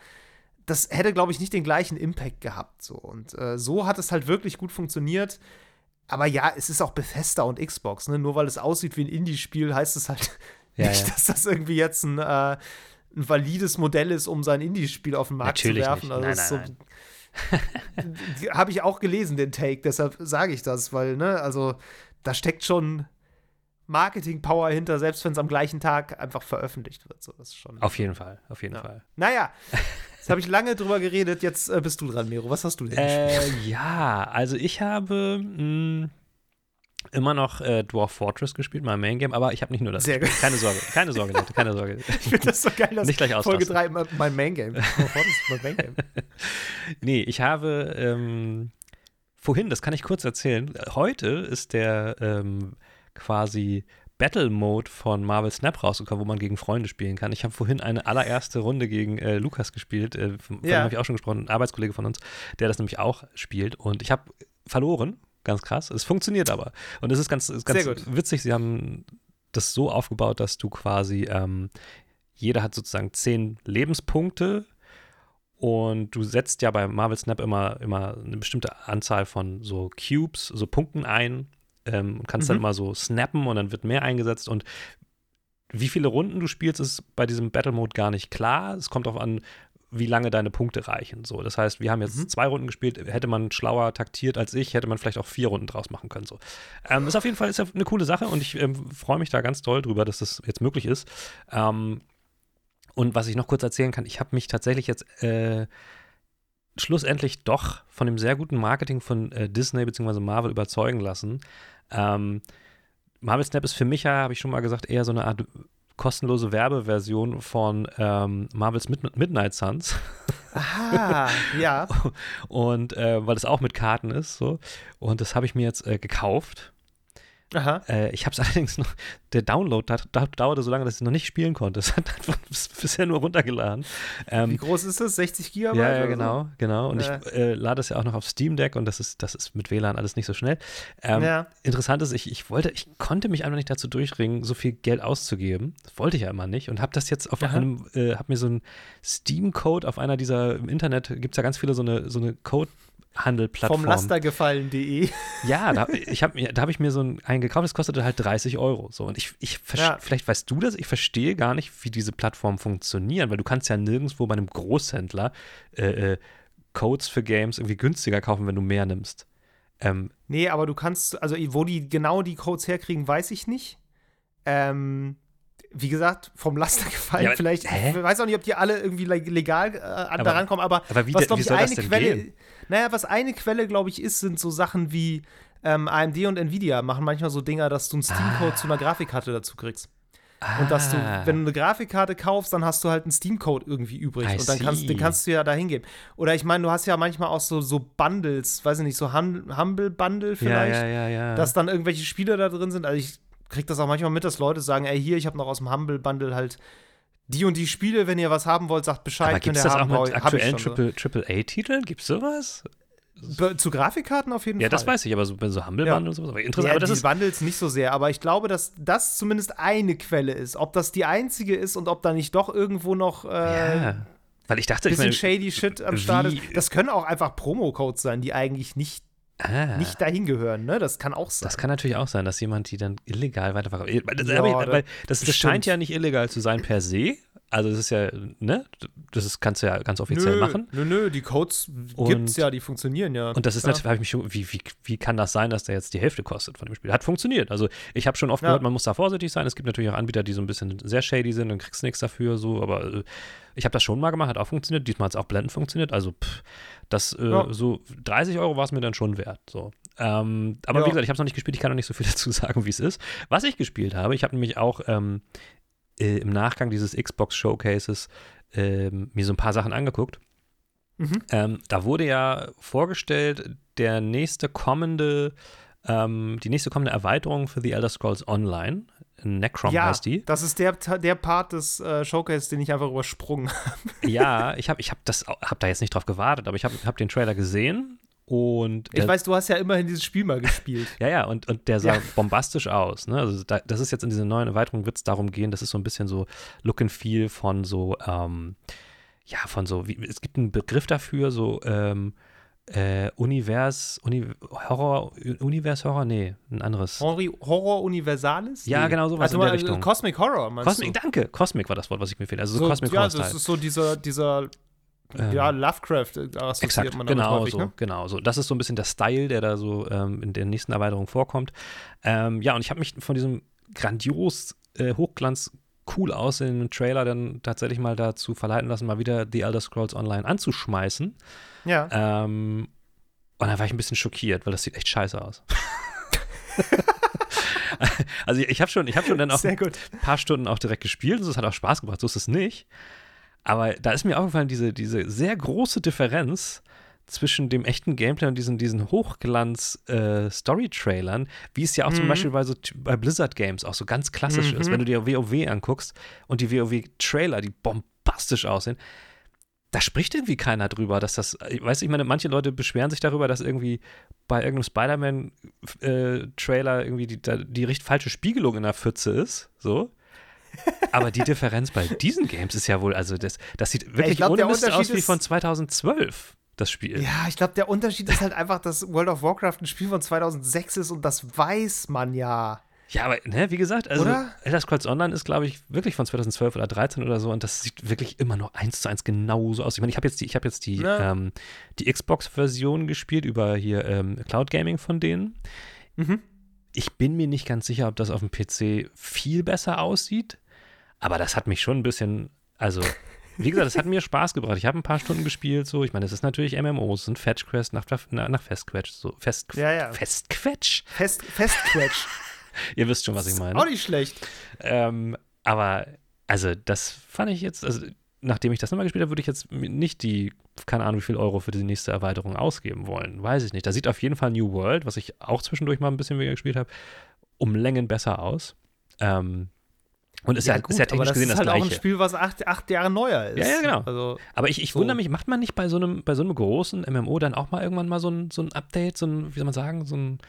das hätte, glaube ich, nicht den gleichen Impact gehabt. So. Und äh, so hat es halt wirklich gut funktioniert. Aber ja, es ist auch Bethesda und Xbox. Ne? Nur weil es aussieht wie ein Indie-Spiel, heißt es halt ja, nicht, ja. dass das irgendwie jetzt ein, äh, ein, valides Modell ist, um sein Indie-Spiel auf den Markt Natürlich zu werfen. Also nein, nein, so, Habe ich auch gelesen, den Take, deshalb sage ich das, weil, ne, also da steckt schon Marketing-Power hinter, selbst wenn es am gleichen Tag einfach veröffentlicht wird. So, das ist schon, auf jeden Fall, auf jeden ja. Fall. Naja, Jetzt habe ich lange drüber geredet, jetzt äh, bist du dran, Mero. Was hast du denn äh, Ja, also ich habe mh, hm, immer noch äh, Dwarf Fortress gespielt, mein Main Game, aber ich habe nicht nur das. Sehr gut. Keine Sorge, keine Sorge, Leute, keine Sorge. ich finde das so geil, dass nicht gleich Folge 3 mein Main Game. Dwarf Fortress mein Main Game. nee, ich habe ähm, vorhin, das kann ich kurz erzählen, heute ist der ähm, quasi Battle Mode von Marvel Snap rausgekommen, wo man gegen Freunde spielen kann. Ich habe vorhin eine allererste Runde gegen äh, Lukas gespielt, äh, von ja. dem habe ich auch schon gesprochen, ein Arbeitskollege von uns, der das nämlich auch spielt. Und ich habe verloren, ganz krass. Es funktioniert aber. Und es ist ganz, ist ganz witzig, sie haben das so aufgebaut, dass du quasi, ähm, jeder hat sozusagen zehn Lebenspunkte und du setzt ja bei Marvel Snap immer, immer eine bestimmte Anzahl von so Cubes, so Punkten ein ähm, und kannst mhm. dann immer so snappen und dann wird mehr eingesetzt und wie viele Runden du spielst, ist bei diesem Battle Mode gar nicht klar. Es kommt darauf an, wie lange deine Punkte reichen. So, das heißt, wir haben jetzt mhm. zwei Runden gespielt. Hätte man schlauer taktiert als ich, hätte man vielleicht auch vier Runden draus machen können. So, ähm, ist auf jeden Fall ist ja eine coole Sache und ich ähm, freue mich da ganz doll drüber, dass das jetzt möglich ist. Ähm, und was ich noch kurz erzählen kann, ich habe mich tatsächlich jetzt äh, schlussendlich doch von dem sehr guten Marketing von äh, Disney bzw. Marvel überzeugen lassen. Ähm, Marvel Snap ist für mich ja, habe ich schon mal gesagt, eher so eine Art kostenlose Werbeversion von ähm, Marvels Mid Midnight Suns. Aha, ja. Und äh, weil es auch mit Karten ist, so. Und das habe ich mir jetzt äh, gekauft äh, ich habe es allerdings noch, der Download da, da, dauerte so lange, dass ich noch nicht spielen konnte. Es hat einfach bisher nur runtergeladen. Ähm, Wie groß ist das? 60 Gigabyte? Ja, ja genau, so? genau. Und ja. ich äh, lade es ja auch noch auf Steam Deck und das ist, das ist mit WLAN alles nicht so schnell. Ähm, ja. Interessant ist, ich, ich wollte, ich konnte mich einfach nicht dazu durchringen, so viel Geld auszugeben. Das wollte ich ja immer nicht und habe das jetzt auf Aha. einem, äh, habe mir so einen Steam-Code auf einer dieser, im Internet gibt es ja ganz viele so eine, so eine Code- Handelplattform. Vom Lastergefallen.de. Ja, da, ich hab, da habe ich mir so einen, einen gekauft, das kostete halt 30 Euro. So. Und ich, ich ja. vielleicht weißt du das, ich verstehe gar nicht, wie diese Plattformen funktionieren, weil du kannst ja nirgendwo bei einem Großhändler äh, äh, Codes für Games irgendwie günstiger kaufen, wenn du mehr nimmst. Ähm, nee, aber du kannst, also wo die genau die Codes herkriegen, weiß ich nicht. Ähm, wie gesagt, vom Laster gefallen. Ja, vielleicht, hä? ich weiß auch nicht, ob die alle irgendwie legal äh, aber, da rankommen, aber, aber wie, was, glaube ich, eine Quelle. Gehen? Naja, was eine Quelle, glaube ich, ist, sind so Sachen wie ähm, AMD und Nvidia machen manchmal so Dinger, dass du einen Steam-Code ah. zu einer Grafikkarte dazu kriegst. Ah. Und dass du, ah. wenn du eine Grafikkarte kaufst, dann hast du halt einen Steam-Code irgendwie übrig. I und dann kannst, den kannst du ja da hingeben. Oder ich meine, du hast ja manchmal auch so, so Bundles, weiß ich nicht, so Humble-Bundle vielleicht, ja, ja, ja, dass dann irgendwelche Spiele da drin sind. Also ich kriege das auch manchmal mit, dass Leute sagen, ey, hier, ich habe noch aus dem Humble Bundle halt die und die Spiele, wenn ihr was haben wollt, sagt Bescheid. Aber gibt es das haben, auch mit aktuellen Triple-A-Titeln? Gibt es sowas? Zu Grafikkarten auf jeden ja, Fall. Ja, das weiß ich, aber so, so Humble Bundle und sowas. Aber interessant, ja, aber das die ist Bundles nicht so sehr, aber ich glaube, dass das zumindest eine Quelle ist. Ob das die einzige ist und ob da nicht doch irgendwo noch äh, ja. Weil ich dachte, bisschen ich meine, shady Shit am Start ist. Das können auch einfach Promo-Codes sein, die eigentlich nicht ah. nicht dahin gehören, ne? Das kann auch sein. Das kann natürlich auch sein, dass jemand die dann illegal weiterverkauft. Das, ja, das, das, das scheint ja nicht illegal zu sein per se. Also das ist ja, ne, das ist, kannst du ja ganz offiziell nö, machen. Nö, nö, die Codes gibt es ja, die funktionieren ja. Und das ist natürlich, habe ich mich schon, wie, wie, wie kann das sein, dass der jetzt die Hälfte kostet von dem Spiel? Hat funktioniert. Also ich habe schon oft ja. gehört, man muss da vorsichtig sein. Es gibt natürlich auch Anbieter, die so ein bisschen sehr shady sind und kriegst nichts dafür, so, aber äh, ich habe das schon mal gemacht, hat auch funktioniert. Diesmal hat es auch blendend funktioniert. Also pff, das, äh, ja. so 30 Euro war es mir dann schon wert. So. Ähm, aber ja. wie gesagt, ich habe es noch nicht gespielt, ich kann noch nicht so viel dazu sagen, wie es ist. Was ich gespielt habe, ich habe nämlich auch ähm, äh, im Nachgang dieses Xbox Showcases ähm, mir so ein paar Sachen angeguckt. Mhm. Ähm, da wurde ja vorgestellt, der nächste kommende, ähm, die nächste kommende Erweiterung für The Elder Scrolls Online. Necrom ja, heißt die. das ist der, der Part des äh, Showcases, den ich einfach übersprungen habe. Ja, ich habe ich hab das, hab da jetzt nicht drauf gewartet, aber ich habe hab den Trailer gesehen und Ich weiß, du hast ja immerhin dieses Spiel mal gespielt. Ja, ja, und, und der sah Ja. bombastisch aus. Ne? Also da, das ist jetzt in dieser neuen Erweiterung, wird es darum gehen, das ist so ein bisschen so Look and Feel von so, ähm, ja, von so, wie, es gibt einen Begriff dafür, so ähm, äh, Univers, Uni, Horror, Univers Horror, nee, ein anderes. Horror, Horror Universalis? Ja, genau sowas also in der mal, Richtung. Cosmic Horror, meinst Cosmic, du? danke, Cosmic war das Wort, was ich mir fehlt. Also so, So, Cosmic ja, Horror das Style. ist so dieser, dieser Ähm, ja, Lovecraft äh, assoziiert Exakt, man damit genau häufig, so, ne? genau so. Das ist so ein bisschen der Style, der da so ähm, in der nächsten Erweiterung vorkommt. Ähm, ja, und ich habe mich von diesem grandios äh, Hochglanz cool aussehenden Trailer dann tatsächlich mal dazu verleiten lassen, mal wieder The Elder Scrolls Online anzuschmeißen. Ja. Ähm, und dann war ich ein bisschen schockiert, weil das sieht echt scheiße aus. also ich, habe schon, ich habe schon dann auch ein paar Stunden auch direkt gespielt und es hat auch Spaß gemacht, so ist es nicht. Aber da ist mir aufgefallen, diese, diese sehr große Differenz zwischen dem echten Gameplay und diesen, diesen Hochglanz-Story-Trailern, wie es ja auch zum Mhm. Beispiel bei, so, bei Blizzard Games auch so ganz klassisch ist, Mhm. wenn du dir WoW anguckst und die WoW-Trailer, die bombastisch aussehen, da spricht irgendwie keiner drüber, dass das, ich weiß ich meine, manche Leute beschweren sich darüber, dass irgendwie bei irgendeinem Spider-Man-Trailer irgendwie die, die richtig falsche Spiegelung in der Pfütze ist, so. Aber die Differenz bei diesen Games ist ja wohl, also das, das sieht wirklich glaub, ohne Mist aus wie ist- von 2012, das Spiel. Ja, ich glaube, der Unterschied ist halt einfach, dass World of Warcraft ein Spiel von 2006 ist und das weiß man ja. Ja, aber ne, wie gesagt, also Oder? Elder Scrolls Online ist, glaube ich, wirklich von 2012 oder 13 oder so und das sieht wirklich immer noch eins zu eins genauso aus. Ich meine, ich habe jetzt die, ich habe jetzt die, Ja. ähm, die Xbox-Version gespielt über hier ähm, Cloud Gaming von denen. Mhm. Ich bin mir nicht ganz sicher, ob das auf dem PC viel besser aussieht, aber das hat mich schon ein bisschen, also wie gesagt, es hat mir Spaß gebracht. Ich habe ein paar Stunden gespielt, so. Ich meine, es ist natürlich MMOs, es sind Fetch Quest nach, nach, nach Festquetsch, so Fest, Ja, ja. Festquetsch. Fest, Festquetsch. Ihr wisst schon, was ich meine. Auch nicht schlecht. Ähm, aber, also, das fand ich jetzt, also, nachdem ich das nochmal gespielt habe, würde ich jetzt nicht die, keine Ahnung, wie viel Euro für die nächste Erweiterung ausgeben wollen. Weiß ich nicht. Da sieht auf jeden Fall New World, was ich auch zwischendurch mal ein bisschen weniger gespielt habe, um Längen besser aus. Ähm, und ist ja, ist ja technisch das gesehen ist das halt auch ein Gleiche. Spiel, was acht, acht Jahre neuer ist. Ja, ja, genau. Also, Aber ich, ich So. wundere mich, macht man nicht bei so einem, bei so einem großen MMO dann auch mal irgendwann mal so ein, so ein Update, so ein, wie soll man sagen, so ein,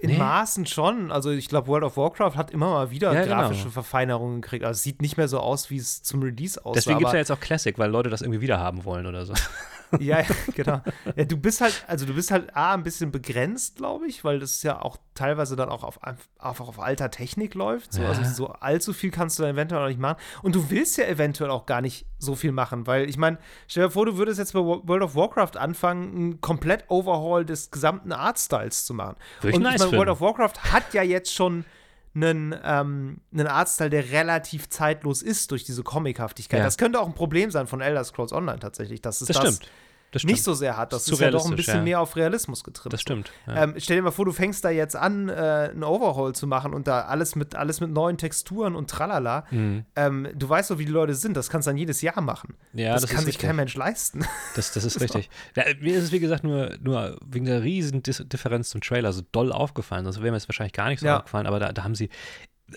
in Nee. Maßen schon. Also ich glaube, World of Warcraft hat immer mal wieder Ja, genau. grafische Verfeinerungen gekriegt. Also es sieht nicht mehr so aus, wie es zum Release aussah. deswegen gibt es ja jetzt auch Classic, weil Leute das irgendwie wieder haben wollen oder so. Ja, ja, genau. Ja, du bist halt, also du bist halt A, ein bisschen begrenzt, glaube ich, weil das ja auch teilweise dann auch auf, einfach auf alter Technik läuft. So. Ja. Also so allzu viel kannst du dann eventuell auch nicht machen. Und du willst ja eventuell auch gar nicht so viel machen, weil ich meine, stell dir vor, du würdest jetzt bei Wo- World of Warcraft anfangen, einen komplett Overhaul des gesamten Artstyles zu machen. Würde ich Und nice ich meine, World of Warcraft hat ja jetzt schon einen, ähm, einen Artstyle, der relativ zeitlos ist durch diese Comichaftigkeit. Ja. Das könnte auch ein Problem sein von Elder Scrolls Online tatsächlich, dass es Das das, stimmt. Nicht so sehr hat. Das Zu ist ja doch ein bisschen ja. mehr auf Realismus getrimmt. Das stimmt. Ja. Ähm, stell dir mal vor, du fängst da jetzt an, äh, einen Overhaul zu machen und da alles mit, alles mit neuen Texturen und tralala. Mhm. Ähm, du weißt doch, wie die Leute sind. Das kannst du dann jedes Jahr machen. Ja, das, das kann ist sich richtig. kein Mensch leisten. Das, das ist richtig. Ja, mir ist es, wie gesagt, nur, nur wegen der riesen Differenz zum Trailer so doll aufgefallen. Sonst wäre mir das wahrscheinlich gar nicht so aufgefallen. Aber da, da haben sie,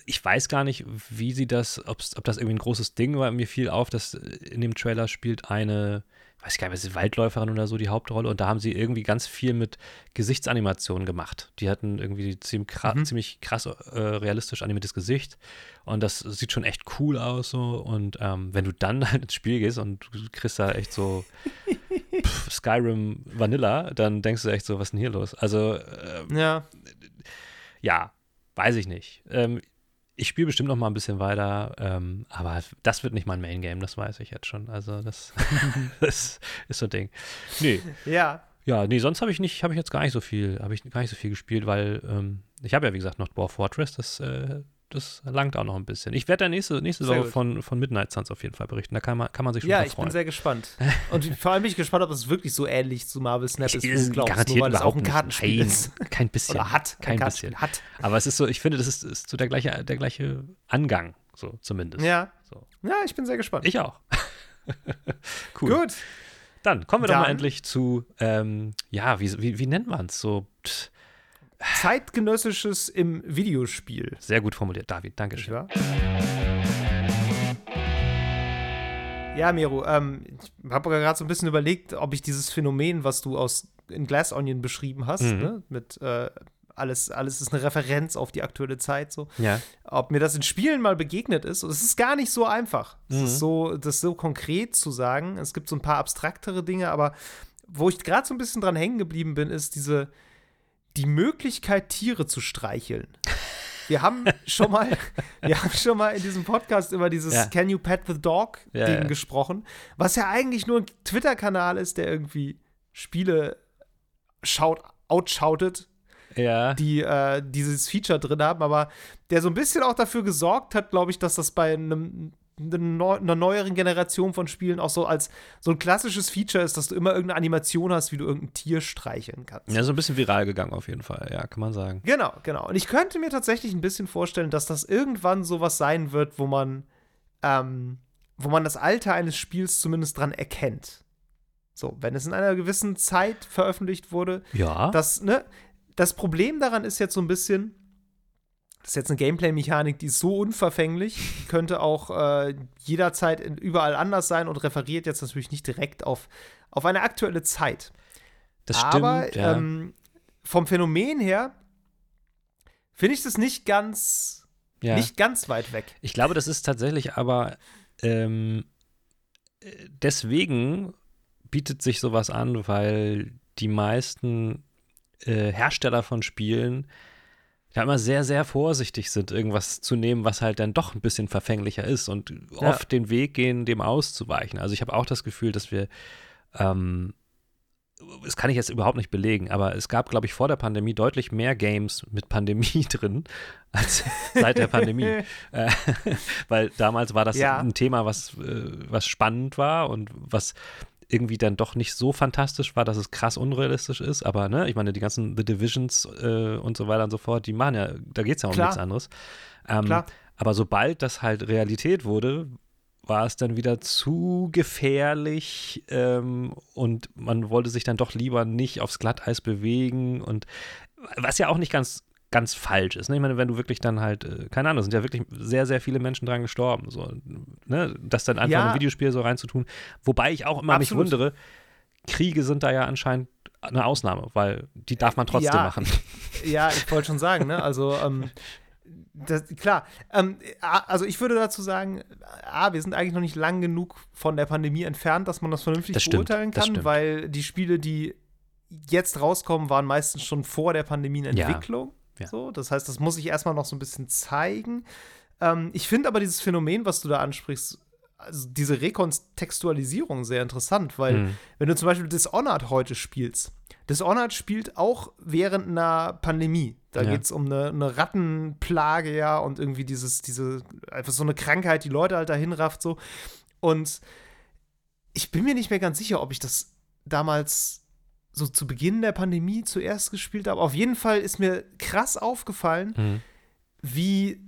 ich weiß gar nicht, wie sie das, ob das irgendwie ein großes Ding war. Mir fiel auf, dass in dem Trailer spielt eine, weiß ich gar nicht, was ist Waldläuferin oder so die Hauptrolle. Und da haben sie irgendwie ganz viel mit Gesichtsanimationen gemacht. Die hatten irgendwie ziemlich, kra Mhm. ziemlich krass äh, realistisch animiertes Gesicht. Und das sieht schon echt cool aus so. Und ähm, wenn du dann halt ins Spiel gehst und du kriegst da echt so pff, Skyrim Vanilla, dann denkst du echt so, was ist denn hier los? Also, ähm, ja. ja, weiß ich nicht. Ähm, ich spiele bestimmt noch mal ein bisschen weiter, ähm, aber das wird nicht mein Main Game, das weiß ich jetzt schon. Also das, das ist so ein Ding. Nee, Ja. ja, nee, sonst habe ich nicht, habe ich jetzt gar nicht so viel, habe ich gar nicht so viel gespielt, weil ähm, ich habe ja wie gesagt noch Dwarf Fortress, das, äh, das langt auch noch ein bisschen. Ich werde da nächste, nächste Sehr Woche gut. von, von Midnight Suns auf jeden Fall berichten. Da kann man, kann man sich schon Ja, ich bin sehr gespannt. Und vor allem bin ich gespannt, ob es wirklich so ähnlich zu Marvel Snap ist, wie Ist du glaubst. garantiert nur weil es auch ein. Kartenspiel Nein, ist. kein bisschen. Oder hat. ein Kein bisschen. Hat. Aber es ist so, ich finde, das ist, ist so der gleiche, der gleiche Angang. so zumindest. Ja. So. Ja, ich bin sehr gespannt. Ich auch. cool. Gut. Dann kommen wir doch Dann- mal endlich zu, ähm, ja, wie, wie, wie nennt man es? So, pff, Zeitgenössisches im Videospiel. sehr gut formuliert, David, Dankeschön. wahr? Ja, Miro, ähm, ich habe gerade so ein bisschen überlegt, ob ich dieses Phänomen, was du aus in Glass Onion beschrieben hast, Mhm. ne, mit äh, alles, alles ist eine Referenz auf die aktuelle Zeit, so, Ja. ob mir das in Spielen mal begegnet ist. Und es ist gar nicht so einfach. Es Mhm. ist so, das so konkret zu sagen. Es gibt so ein paar abstraktere Dinge, aber wo ich gerade so ein bisschen dran hängen geblieben bin, ist diese, die Möglichkeit, Tiere zu streicheln. Wir haben schon mal, wir haben schon mal in diesem Podcast über dieses Ja. Can You Pet the Dog Ja, Ding ja. gesprochen, was ja eigentlich nur ein Twitter-Kanal ist, der irgendwie Spiele schaut, outschautet, Ja. die äh, dieses Feature drin haben, aber der so ein bisschen auch dafür gesorgt hat, glaube ich, dass das bei einem einer neueren Generation von Spielen auch so als so ein klassisches Feature ist, dass du immer irgendeine Animation hast, wie du irgendein Tier streicheln kannst. ja, so ein bisschen viral gegangen auf jeden Fall, ja, kann man sagen. Genau, genau. Und ich könnte mir tatsächlich ein bisschen vorstellen, dass das irgendwann sowas sein wird, wo man, ähm, wo man das Alter eines Spiels zumindest dran erkennt. So, wenn es in einer gewissen Zeit veröffentlicht wurde, Ja. das, ne, das Problem daran ist jetzt so ein bisschen, das ist jetzt eine Gameplay-Mechanik, die ist so unverfänglich, die könnte auch äh, jederzeit überall anders sein und referiert jetzt natürlich nicht direkt auf, auf eine aktuelle Zeit. das stimmt, Aber ja. ähm, vom Phänomen her finde ich das nicht ganz, ja. nicht ganz weit weg. Ich glaube, das ist tatsächlich aber ähm, äh, deswegen bietet sich sowas an, weil die meisten äh, Hersteller von Spielen ja immer sehr, sehr vorsichtig sind, irgendwas zu nehmen, was halt dann doch ein bisschen verfänglicher ist und Ja. oft den Weg gehen, dem auszuweichen. Also ich habe auch das Gefühl, dass wir ähm, das kann ich jetzt überhaupt nicht belegen, aber es gab, glaube ich, vor der Pandemie deutlich mehr Games mit Pandemie drin als seit der Pandemie. Äh, weil damals war das Ja. ein Thema, was, äh, was spannend war und was irgendwie dann doch nicht so fantastisch war, dass es krass unrealistisch ist. Aber ne, ich meine, die ganzen The Divisions äh, und so weiter und so fort, die machen ja, da geht es ja um Klar. nichts anderes. Ähm, Klar. aber sobald das halt Realität wurde, war es dann wieder zu gefährlich ähm, und man wollte sich dann doch lieber nicht aufs Glatteis bewegen und was ja auch nicht ganz ganz falsch ist. Ne? Ich meine, wenn du wirklich dann halt, äh, keine Ahnung, sind ja wirklich sehr, sehr viele Menschen dran gestorben. So, ne? Das dann einfach Ja. in ein Videospiel so reinzutun. Wobei ich auch immer mich Absolut. wundere, Kriege sind da ja anscheinend eine Ausnahme, weil die darf man trotzdem Ja. machen. Ja, ich wollte schon sagen, ne? Also, ähm, das, klar. Ähm, also, ich würde dazu sagen, A, wir sind eigentlich noch nicht lang genug von der Pandemie entfernt, dass man das vernünftig Das stimmt, beurteilen kann, weil die Spiele, die jetzt rauskommen, waren meistens schon vor der Pandemie in Ja. Ja. So, das heißt, das muss ich erstmal noch so ein bisschen zeigen. Ähm, ich finde aber dieses Phänomen, was du da ansprichst, also diese Rekontextualisierung sehr interessant, weil Mhm. wenn du zum Beispiel Dishonored heute spielst, Dishonored spielt auch während einer Pandemie. Da Ja. geht es um eine, eine Rattenplage, ja, und irgendwie dieses, diese, einfach so eine Krankheit, die Leute halt dahin rafft, so. Und ich bin mir nicht mehr ganz sicher, ob ich das damals so zu Beginn der Pandemie zuerst gespielt habe. Auf jeden Fall ist mir krass aufgefallen, Mhm. wie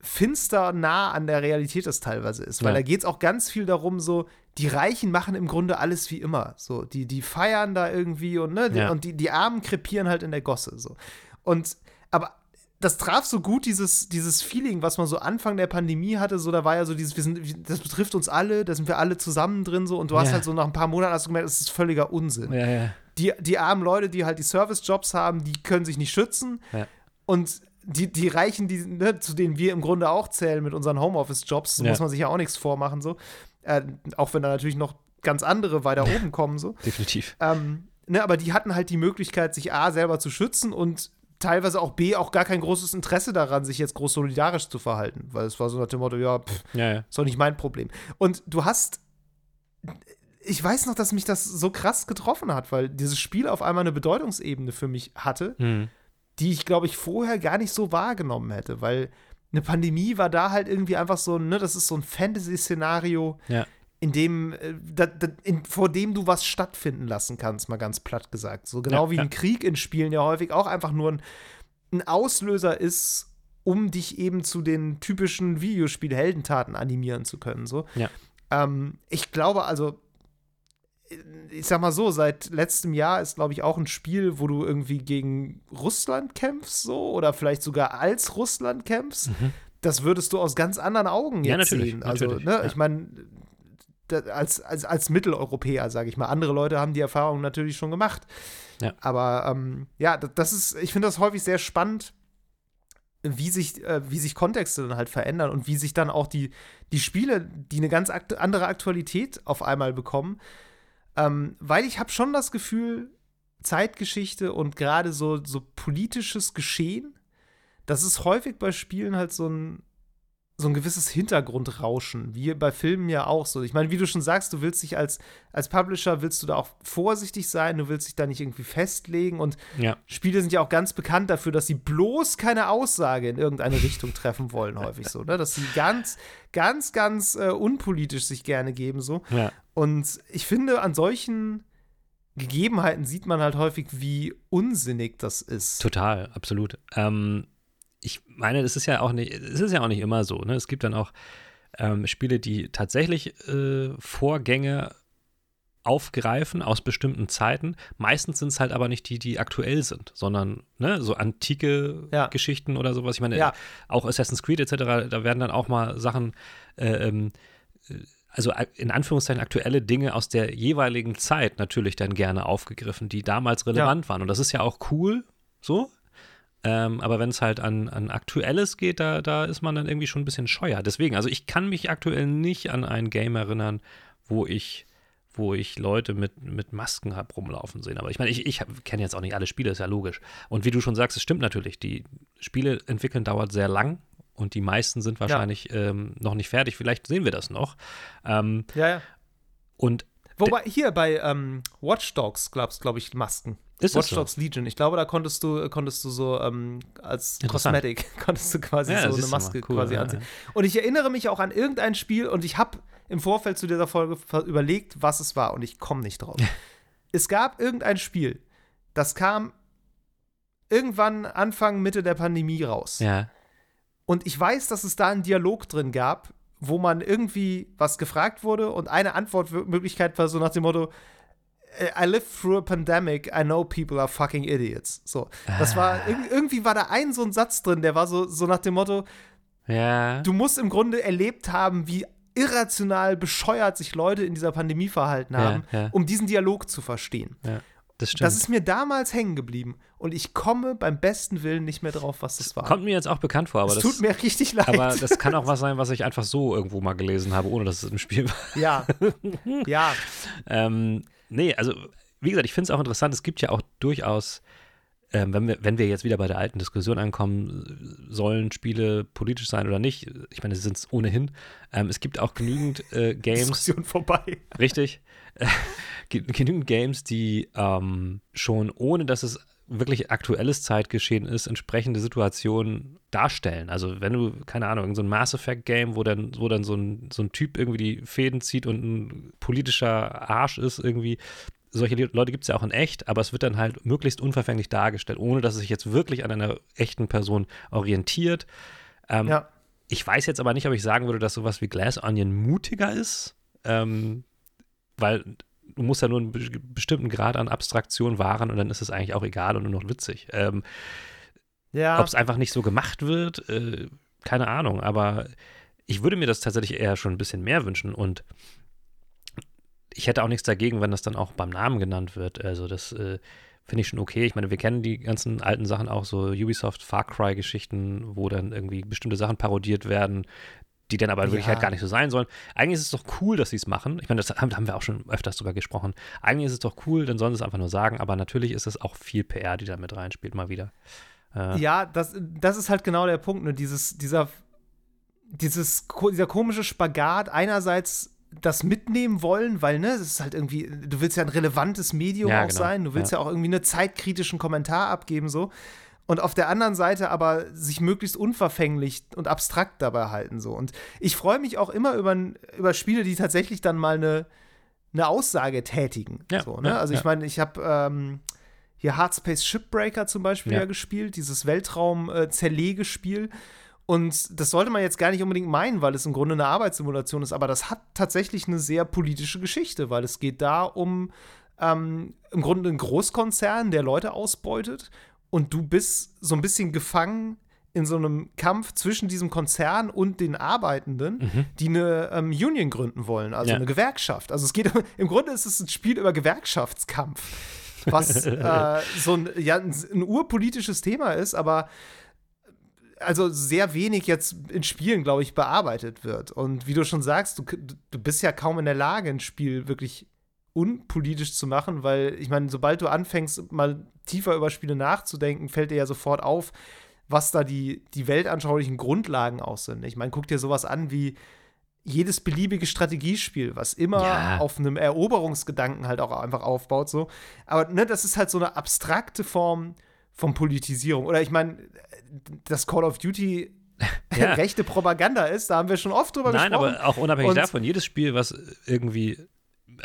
finster nah an der Realität das teilweise ist. Weil Ja. da geht es auch ganz viel darum, so, die Reichen machen im Grunde alles wie immer. So, die, die feiern da irgendwie und, ne, die, Ja. und die, die Armen krepieren halt in der Gosse. So. Und aber das traf so gut dieses, dieses Feeling, was man so Anfang der Pandemie hatte. So, da war ja so dieses, wir sind, das betrifft uns alle, da sind wir alle zusammen drin so. Und du hast Ja. halt so nach ein paar Monaten hast du gemerkt, das ist völliger Unsinn Ja, ja. Die, die armen Leute, die halt die Service-Jobs haben, die können sich nicht schützen. Ja. Und die, die Reichen, die, ne, zu denen wir im Grunde auch zählen mit unseren Homeoffice-Jobs, Ja. muss man sich ja auch nichts vormachen, so. Äh, auch wenn da natürlich noch ganz andere weiter oben kommen, so. Definitiv. Ähm, ne, aber die hatten halt die Möglichkeit, sich A, selber zu schützen und teilweise auch B, auch gar kein großes Interesse daran, sich jetzt groß solidarisch zu verhalten. Weil es war so nach dem Motto, ja, pff, Ja, ja. ist doch nicht mein Problem. Und du hast. Ich weiß noch, dass mich das so krass getroffen hat, weil dieses Spiel auf einmal eine Bedeutungsebene für mich hatte, Mhm. die ich, glaube ich, vorher gar nicht so wahrgenommen hätte, weil eine Pandemie war da halt irgendwie einfach so, ne, das ist so ein Fantasy-Szenario, Ja. in dem, äh, da, da, in, vor dem du was stattfinden lassen kannst, mal ganz platt gesagt. So genau Ja, wie ja. ein Krieg in Spielen ja häufig auch einfach nur ein, ein Auslöser ist, um dich eben zu den typischen Videospiel-Heldentaten animieren zu können. So. Ja. Ähm, ich glaube also, ich sag mal so, seit letztem Jahr ist, glaube ich, auch ein Spiel, wo du irgendwie gegen Russland kämpfst, so, oder vielleicht sogar als Russland kämpfst. Mhm. Das würdest du aus ganz anderen Augen jetzt Ja, natürlich, sehen. Also, ne, ja. ich meine, als, als, als Mitteleuropäer, sage ich mal. Andere Leute haben die Erfahrung natürlich schon gemacht. Ja. Aber ähm, ja, das- das ist, ich finde das häufig sehr spannend, wie sich, äh, wie sich Kontexte dann halt verändern und wie sich dann auch die, die Spiele, die eine ganz akt andere Aktualität auf einmal bekommen. Ähm, weil ich habe schon das Gefühl, Zeitgeschichte und gerade so, so politisches Geschehen, das ist häufig bei Spielen halt so ein, so ein gewisses Hintergrundrauschen, wie bei Filmen ja auch so. Ich meine, wie du schon sagst, du willst dich als, als Publisher, willst du da auch vorsichtig sein, du willst dich da nicht irgendwie festlegen und Ja. Spiele sind ja auch ganz bekannt dafür, dass sie bloß keine Aussage in irgendeine Richtung treffen wollen, häufig so, ne? Dass sie ganz, ganz, ganz äh, unpolitisch sich gerne geben, so. Ja. Und ich finde, an solchen Gegebenheiten sieht man halt häufig, wie unsinnig das ist. Total, absolut. Ähm, ich meine, das ist ja auch nicht, es ist ja auch nicht immer so. Ne? Es gibt dann auch ähm, Spiele, die tatsächlich äh, Vorgänge aufgreifen aus bestimmten Zeiten. Meistens sind es halt aber nicht die, die aktuell sind, sondern ne, so antike Ja. Geschichten oder sowas. Ich meine, Ja. auch Assassin's Creed etc., da werden dann auch mal Sachen, äh, ähm, äh, also in Anführungszeichen aktuelle Dinge aus der jeweiligen Zeit natürlich dann gerne aufgegriffen, die damals relevant waren. Und das ist ja auch cool, so. Ähm, aber wenn es halt an, an Aktuelles geht, da, da ist man dann irgendwie schon ein bisschen scheuer. Deswegen, also ich kann mich aktuell nicht an ein Game erinnern, wo ich, wo ich Leute mit, mit Masken habe rumlaufen sehen. Aber ich meine, ich, ich kenne jetzt auch nicht alle Spiele, ist ja logisch. Und wie du schon sagst, es stimmt natürlich, die Spiele entwickeln dauert sehr lang und die meisten sind wahrscheinlich ähm, noch nicht fertig. Vielleicht sehen wir das noch. Ähm, Ja, ja. und Wobei, hier bei ähm, Watch Dogs glaubst glaube ich, Masken. Ist Watch so? Dogs Legion. Ich glaube, da konntest du, konntest du so ähm, als. Cosmetic konntest du quasi Ja, so eine. Maske Cool, quasi ja, anziehen. Und ich erinnere mich auch an irgendein Spiel und ich habe im Vorfeld zu dieser Folge überlegt, was es war und ich komme nicht drauf. es gab irgendein Spiel, das kam irgendwann Anfang, Mitte der Pandemie raus. ja, Und ich weiß, dass es da einen Dialog drin gab, wo man irgendwie was gefragt wurde und eine Antwortmöglichkeit war so nach dem Motto: I lived through a pandemic, I know people are fucking idiots. So. Das war, irg- irgendwie war da ein so ein Satz drin, der war so, so nach dem Motto: ja, Du musst im Grunde erlebt haben, wie irrational bescheuert sich Leute in dieser Pandemie verhalten Ja, haben, ja. um diesen Dialog zu verstehen. Das stimmt. Das ist mir damals hängen geblieben und ich komme beim besten Willen nicht mehr drauf, was das war. Kommt mir jetzt auch bekannt vor, aber es das tut mir richtig leid. Aber das kann auch was sein, was ich einfach so irgendwo mal gelesen habe, ohne dass es im Spiel war. Ja. ja. Ähm, nee, also wie gesagt, ich finde es auch interessant. Es gibt ja auch durchaus, ähm, wenn, wir, wenn wir jetzt wieder bei der alten Diskussion ankommen, sollen Spiele politisch sein oder nicht? Ich meine, sie sind es ohnehin. Ähm, es gibt auch genügend äh, Games, Diskussion vorbei. richtig, äh, ge- genügend Games, die ähm, schon ohne, dass es wirklich aktuelles Zeitgeschehen ist, entsprechende Situationen darstellen. Also wenn du, keine Ahnung, so ein Mass Effect Game, wo dann, wo dann so ein, so ein Typ irgendwie die Fäden zieht und ein politischer Arsch ist irgendwie, solche Le- Leute gibt es ja auch in echt, aber es wird dann halt möglichst unverfänglich dargestellt, ohne dass es sich jetzt wirklich an einer echten Person orientiert. Ähm, Ja. ich weiß jetzt aber nicht, ob ich sagen würde, dass sowas wie Glass Onion mutiger ist, ähm, weil du musst ja nur einen be bestimmten Grad an Abstraktion wahren und dann ist es eigentlich auch egal und nur noch witzig. Ähm, Ja. Ob es einfach nicht so gemacht wird, äh, keine Ahnung, aber ich würde mir das tatsächlich eher schon ein bisschen mehr wünschen und ich hätte auch nichts dagegen, wenn das dann auch beim Namen genannt wird. Also das äh, finde ich schon okay. Ich meine, wir kennen die ganzen alten Sachen auch, so Ubisoft Far Cry-Geschichten, wo dann irgendwie bestimmte Sachen parodiert werden, die dann aber wirklich Ja. halt gar nicht so sein sollen. Eigentlich ist es doch cool, dass sie es machen. Ich meine, das haben, haben wir auch schon öfters drüber gesprochen. Eigentlich ist es doch cool, dann sollen sie es einfach nur sagen, aber natürlich ist es auch viel PR, die da mit reinspielt, mal wieder. Äh, Ja, das, das ist halt genau der Punkt, ne? Dieses, dieser, dieses, dieser komische Spagat, einerseits das mitnehmen wollen, weil, ne, das ist halt irgendwie, du willst ja ein relevantes Medium Ja, auch genau, sein, du willst ja. ja. auch irgendwie einen zeitkritischen Kommentar abgeben, so. Und auf der anderen Seite aber sich möglichst unverfänglich und abstrakt dabei halten, so. Und ich freue mich auch immer über, über Spiele, die tatsächlich dann mal eine, eine Aussage tätigen. Ja, so, ne? also ich meine, ich habe ähm, hier Hardspace Shipbreaker zum Beispiel ja, Ja. gespielt, dieses Weltraum-Zerlegespiel. Und das sollte man jetzt gar nicht unbedingt meinen, weil es im Grunde eine Arbeitssimulation ist, aber das hat tatsächlich eine sehr politische Geschichte, weil es geht da um ähm, im Grunde einen Großkonzern, der Leute ausbeutet und du bist so ein bisschen gefangen in so einem Kampf zwischen diesem Konzern und den Arbeitenden, die eine ähm, Union gründen wollen, also Ja. eine Gewerkschaft. Also es geht im Grunde ist es ein Spiel über Gewerkschaftskampf, was äh, so ein, ja, ein urpolitisches Thema ist, aber also sehr wenig jetzt in Spielen, glaube ich, bearbeitet wird. Und wie du schon sagst, du, du bist ja kaum in der Lage, ein Spiel wirklich unpolitisch zu machen, weil ich meine, sobald du anfängst, mal tiefer über Spiele nachzudenken, fällt dir ja sofort auf, was da die, die weltanschaulichen Grundlagen auch sind. Ich meine, guck dir sowas an wie jedes beliebige Strategiespiel, was immer Ja. auf einem Eroberungsgedanken halt auch einfach aufbaut, so. Aber ne, das ist halt so eine abstrakte Form von Politisierung. Oder ich meine, dass Call of Duty Ja. rechte Propaganda ist, da haben wir schon oft drüber Nein, gesprochen. aber auch unabhängig Und- davon, jedes Spiel, was irgendwie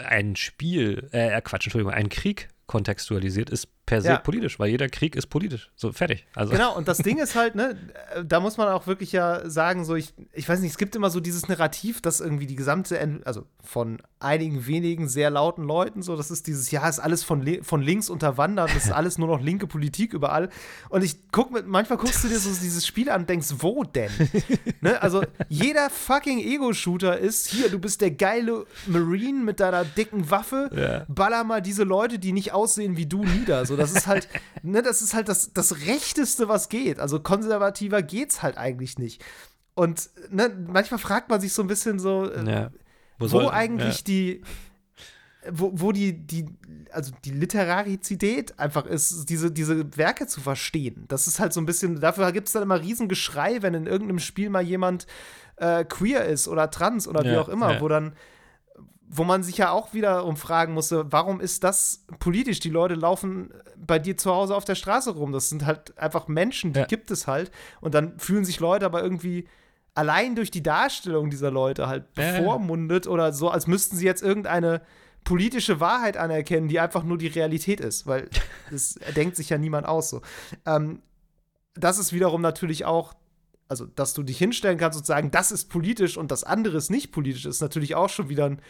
ein Spiel, äh, Quatsch, Entschuldigung, einen Krieg kontextualisiert, ist per se Ja. politisch, weil jeder Krieg ist politisch. So, fertig. Also, Genau, und das Ding ist halt, ne, äh, da muss man auch wirklich ja sagen, so, ich, ich weiß nicht, es gibt immer so dieses Narrativ, dass irgendwie die gesamte, also von einigen wenigen sehr lauten Leuten, so, das ist dieses, ja, ist alles von, von links unterwandert, das ist alles nur noch linke Politik überall. Und ich guck mit, manchmal guckst du dir so dieses Spiel an und denkst, wo denn? ne? Also, jeder fucking Ego-Shooter ist, hier, du bist der geile Marine mit deiner dicken Waffe, Ja. baller mal diese Leute, die nicht aussehen wie du, nieder. So, das ist halt, ne, das ist halt das, das Rechteste, was geht. Also konservativer geht's halt eigentlich nicht. Und ne, manchmal fragt man sich so ein bisschen so, äh, ja. wo, soll- eigentlich die, wo, wo die, die, also die Literarizität einfach ist, diese, diese Werke zu verstehen. Das ist halt so ein bisschen, dafür gibt es dann immer Riesengeschrei, wenn in irgendeinem Spiel mal jemand äh, queer ist oder trans oder wie Ja, auch immer, ja. wo dann wo man sich ja auch wiederum fragen musste, warum ist das politisch? Die Leute laufen bei dir zu Hause auf der Straße rum. Das sind halt einfach Menschen, die Ja. gibt es halt. Und dann fühlen sich Leute aber irgendwie allein durch die Darstellung dieser Leute halt bevormundet oder so, als müssten sie jetzt irgendeine politische Wahrheit anerkennen, die einfach nur die Realität ist, weil das denkt sich ja niemand aus so. Ähm, das ist wiederum natürlich auch, also dass du dich hinstellen kannst und sagen, das ist politisch und das andere ist nicht politisch, ist natürlich auch schon wieder ein,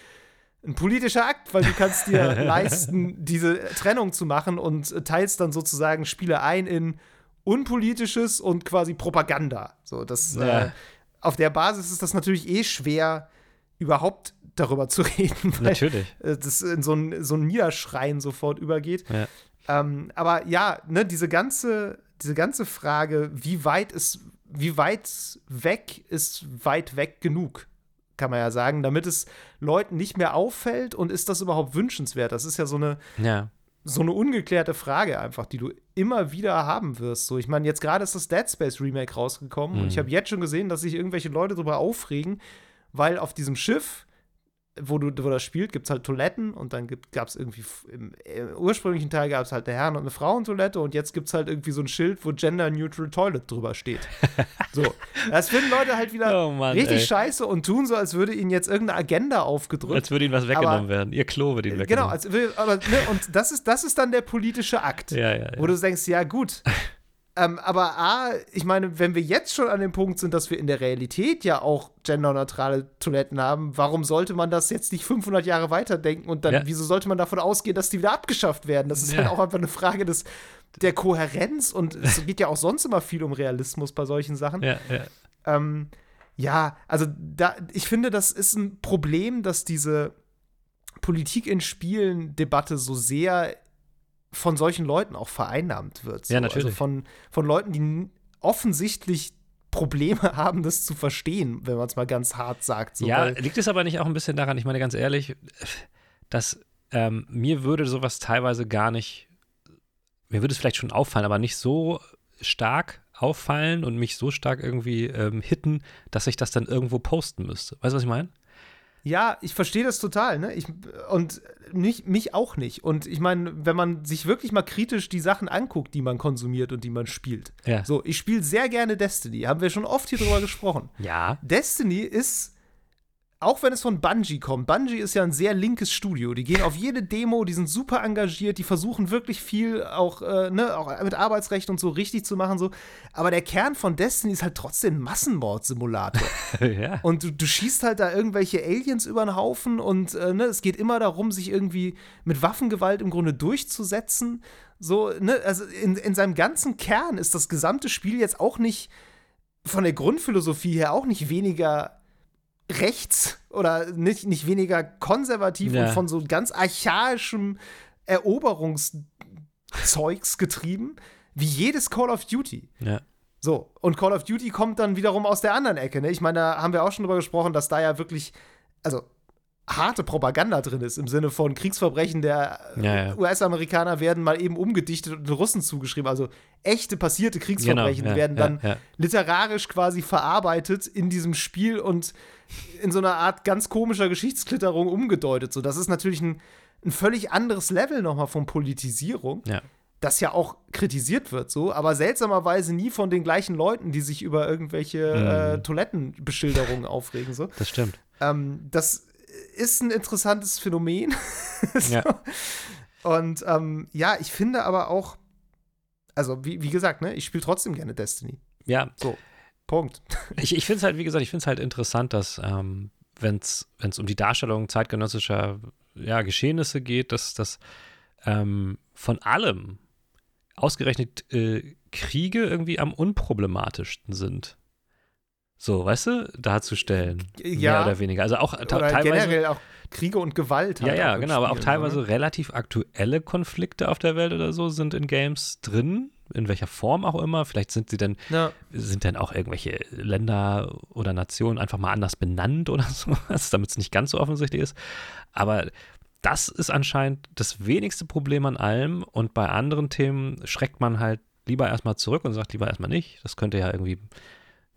ein politischer Akt, weil du kannst dir leisten, diese Trennung zu machen und teilst dann sozusagen Spiele ein in unpolitisches und quasi Propaganda. So, das Ja. äh, auf der Basis ist das natürlich eh schwer, überhaupt darüber zu reden, weil Natürlich. äh, das in so ein, so ein Niederschreien sofort übergeht. Ja. Ähm, aber ja, ne, diese ganze, diese ganze Frage, wie weit ist, wie weit weg ist weit weg genug, kann man ja sagen, damit es Leuten nicht mehr auffällt und ist das überhaupt wünschenswert? Das ist ja so eine, Ja. so eine ungeklärte Frage einfach, die du immer wieder haben wirst. So, ich meine, jetzt gerade ist das Dead Space Remake rausgekommen und ich habe jetzt schon gesehen, dass sich irgendwelche Leute darüber aufregen, weil auf diesem Schiff, wo du wo das spielt, gibt es halt Toiletten und dann gab es irgendwie im, im ursprünglichen Teil gab es halt eine Herren- und eine Frauentoilette und jetzt gibt es halt irgendwie so ein Schild, wo Gender Neutral Toilet drüber steht. so, das finden Leute halt wieder Oh Mann, richtig ey. scheiße und tun so, als würde ihnen jetzt irgendeine Agenda aufgedrückt. Als würde ihnen was weggenommen werden. Ihr Klo wird ihnen Genau, weggenommen. als, will- aber, ne, und das ist, das ist dann der politische Akt. ja, ja, ja. Wo du denkst, ja, gut. Ähm, aber A, ich meine, wenn wir jetzt schon an dem Punkt sind, dass wir in der Realität ja auch genderneutrale Toiletten haben, warum sollte man das jetzt nicht 500 Jahre weiterdenken und dann, Ja. wieso sollte man davon ausgehen, dass die wieder abgeschafft werden? Das ist Ja. halt auch einfach eine Frage des, der Kohärenz und es geht ja auch sonst immer viel um Realismus bei solchen Sachen. ja, ja. Ähm, ja, also da, ich finde, das ist ein Problem, dass diese Politik in Spielen Debatte so sehr von solchen Leuten auch vereinnahmt wird. So. Ja, natürlich. Also von, von Leuten, die offensichtlich Probleme haben, das zu verstehen, wenn man es mal ganz hart sagt. So, ja, liegt es aber nicht auch ein bisschen daran, ich meine ganz ehrlich, dass ähm, mir würde sowas teilweise gar nicht, mir würde es vielleicht schon auffallen, aber nicht so stark auffallen und mich so stark irgendwie ähm, hitten, dass ich das dann irgendwo posten müsste. Weißt du, was ich meine? Ja, ich verstehe das total, ne? Ich, und nicht, mich auch nicht. Und ich meine, wenn man sich wirklich mal kritisch die Sachen anguckt, die man konsumiert und die man spielt. Ja. So, ich spiele sehr gerne Destiny, haben wir schon oft hier drüber gesprochen. Ja. Destiny ist auch wenn es von Bungie kommt, Bungie ist ja ein sehr linkes Studio. Die gehen auf jede Demo, die sind super engagiert, die versuchen wirklich viel auch, äh, ne, auch mit Arbeitsrecht und so richtig zu machen. So. Aber der Kern von Destiny ist halt trotzdem ein Massenmord-Simulator. ja. Und du, du schießt halt da irgendwelche Aliens über den Haufen und äh, ne, es geht immer darum, sich irgendwie mit Waffengewalt im Grunde durchzusetzen. So, ne, also in, in seinem ganzen Kern ist das gesamte Spiel jetzt auch nicht von der Grundphilosophie her auch nicht weniger rechts oder nicht, nicht weniger konservativ Ja. und von so ganz archaischem Eroberungszeugs getrieben, wie jedes Call of Duty. ja. So, und Call of Duty kommt dann wiederum aus der anderen Ecke. Ne? Ich meine, da haben wir auch schon drüber gesprochen, dass da ja wirklich, also harte Propaganda drin ist, im Sinne von Kriegsverbrechen der Ja, ja. US-Amerikaner werden mal eben umgedichtet und den Russen zugeschrieben. Also echte passierte Kriegsverbrechen Genau, ja, werden dann literarisch quasi verarbeitet in diesem Spiel und in so einer Art ganz komischer Geschichtsklitterung umgedeutet. So, das ist natürlich ein, ein völlig anderes Level nochmal von Politisierung Ja. das ja auch kritisiert wird, so, aber seltsamerweise nie von den gleichen Leuten, die sich über irgendwelche Mhm. äh, Toilettenbeschilderungen aufregen. So. Das stimmt. Ähm, das ist ein interessantes Phänomen. so. Ja. Und ähm, ja, ich finde aber auch, also wie, wie gesagt, ne, ich spiele trotzdem gerne Destiny. Ja, So, Punkt. ich, ich finde es halt, wie gesagt, ich finde es halt interessant, dass, ähm, wenn es um die Darstellung zeitgenössischer ja, Geschehnisse geht, dass das ähm, von allem ausgerechnet äh, Kriege irgendwie am unproblematischsten sind. So, weißt du, darzustellen. Ja. Mehr oder weniger. Also auch teilweise. generell auch Kriege und Gewalt. Ja, halt ja, genau, aber auch Spiel, teilweise ne? relativ aktuelle Konflikte auf der Welt oder so sind in Games drin, in welcher Form auch immer. Vielleicht sind sie dann, Ja. sind dann auch irgendwelche Länder oder Nationen einfach mal anders benannt oder sowas, damit es nicht ganz so offensichtlich ist. Aber das ist anscheinend das wenigste Problem an allem und bei anderen Themen schreckt man halt lieber erstmal zurück und sagt lieber erstmal nicht. Das könnte ja irgendwie,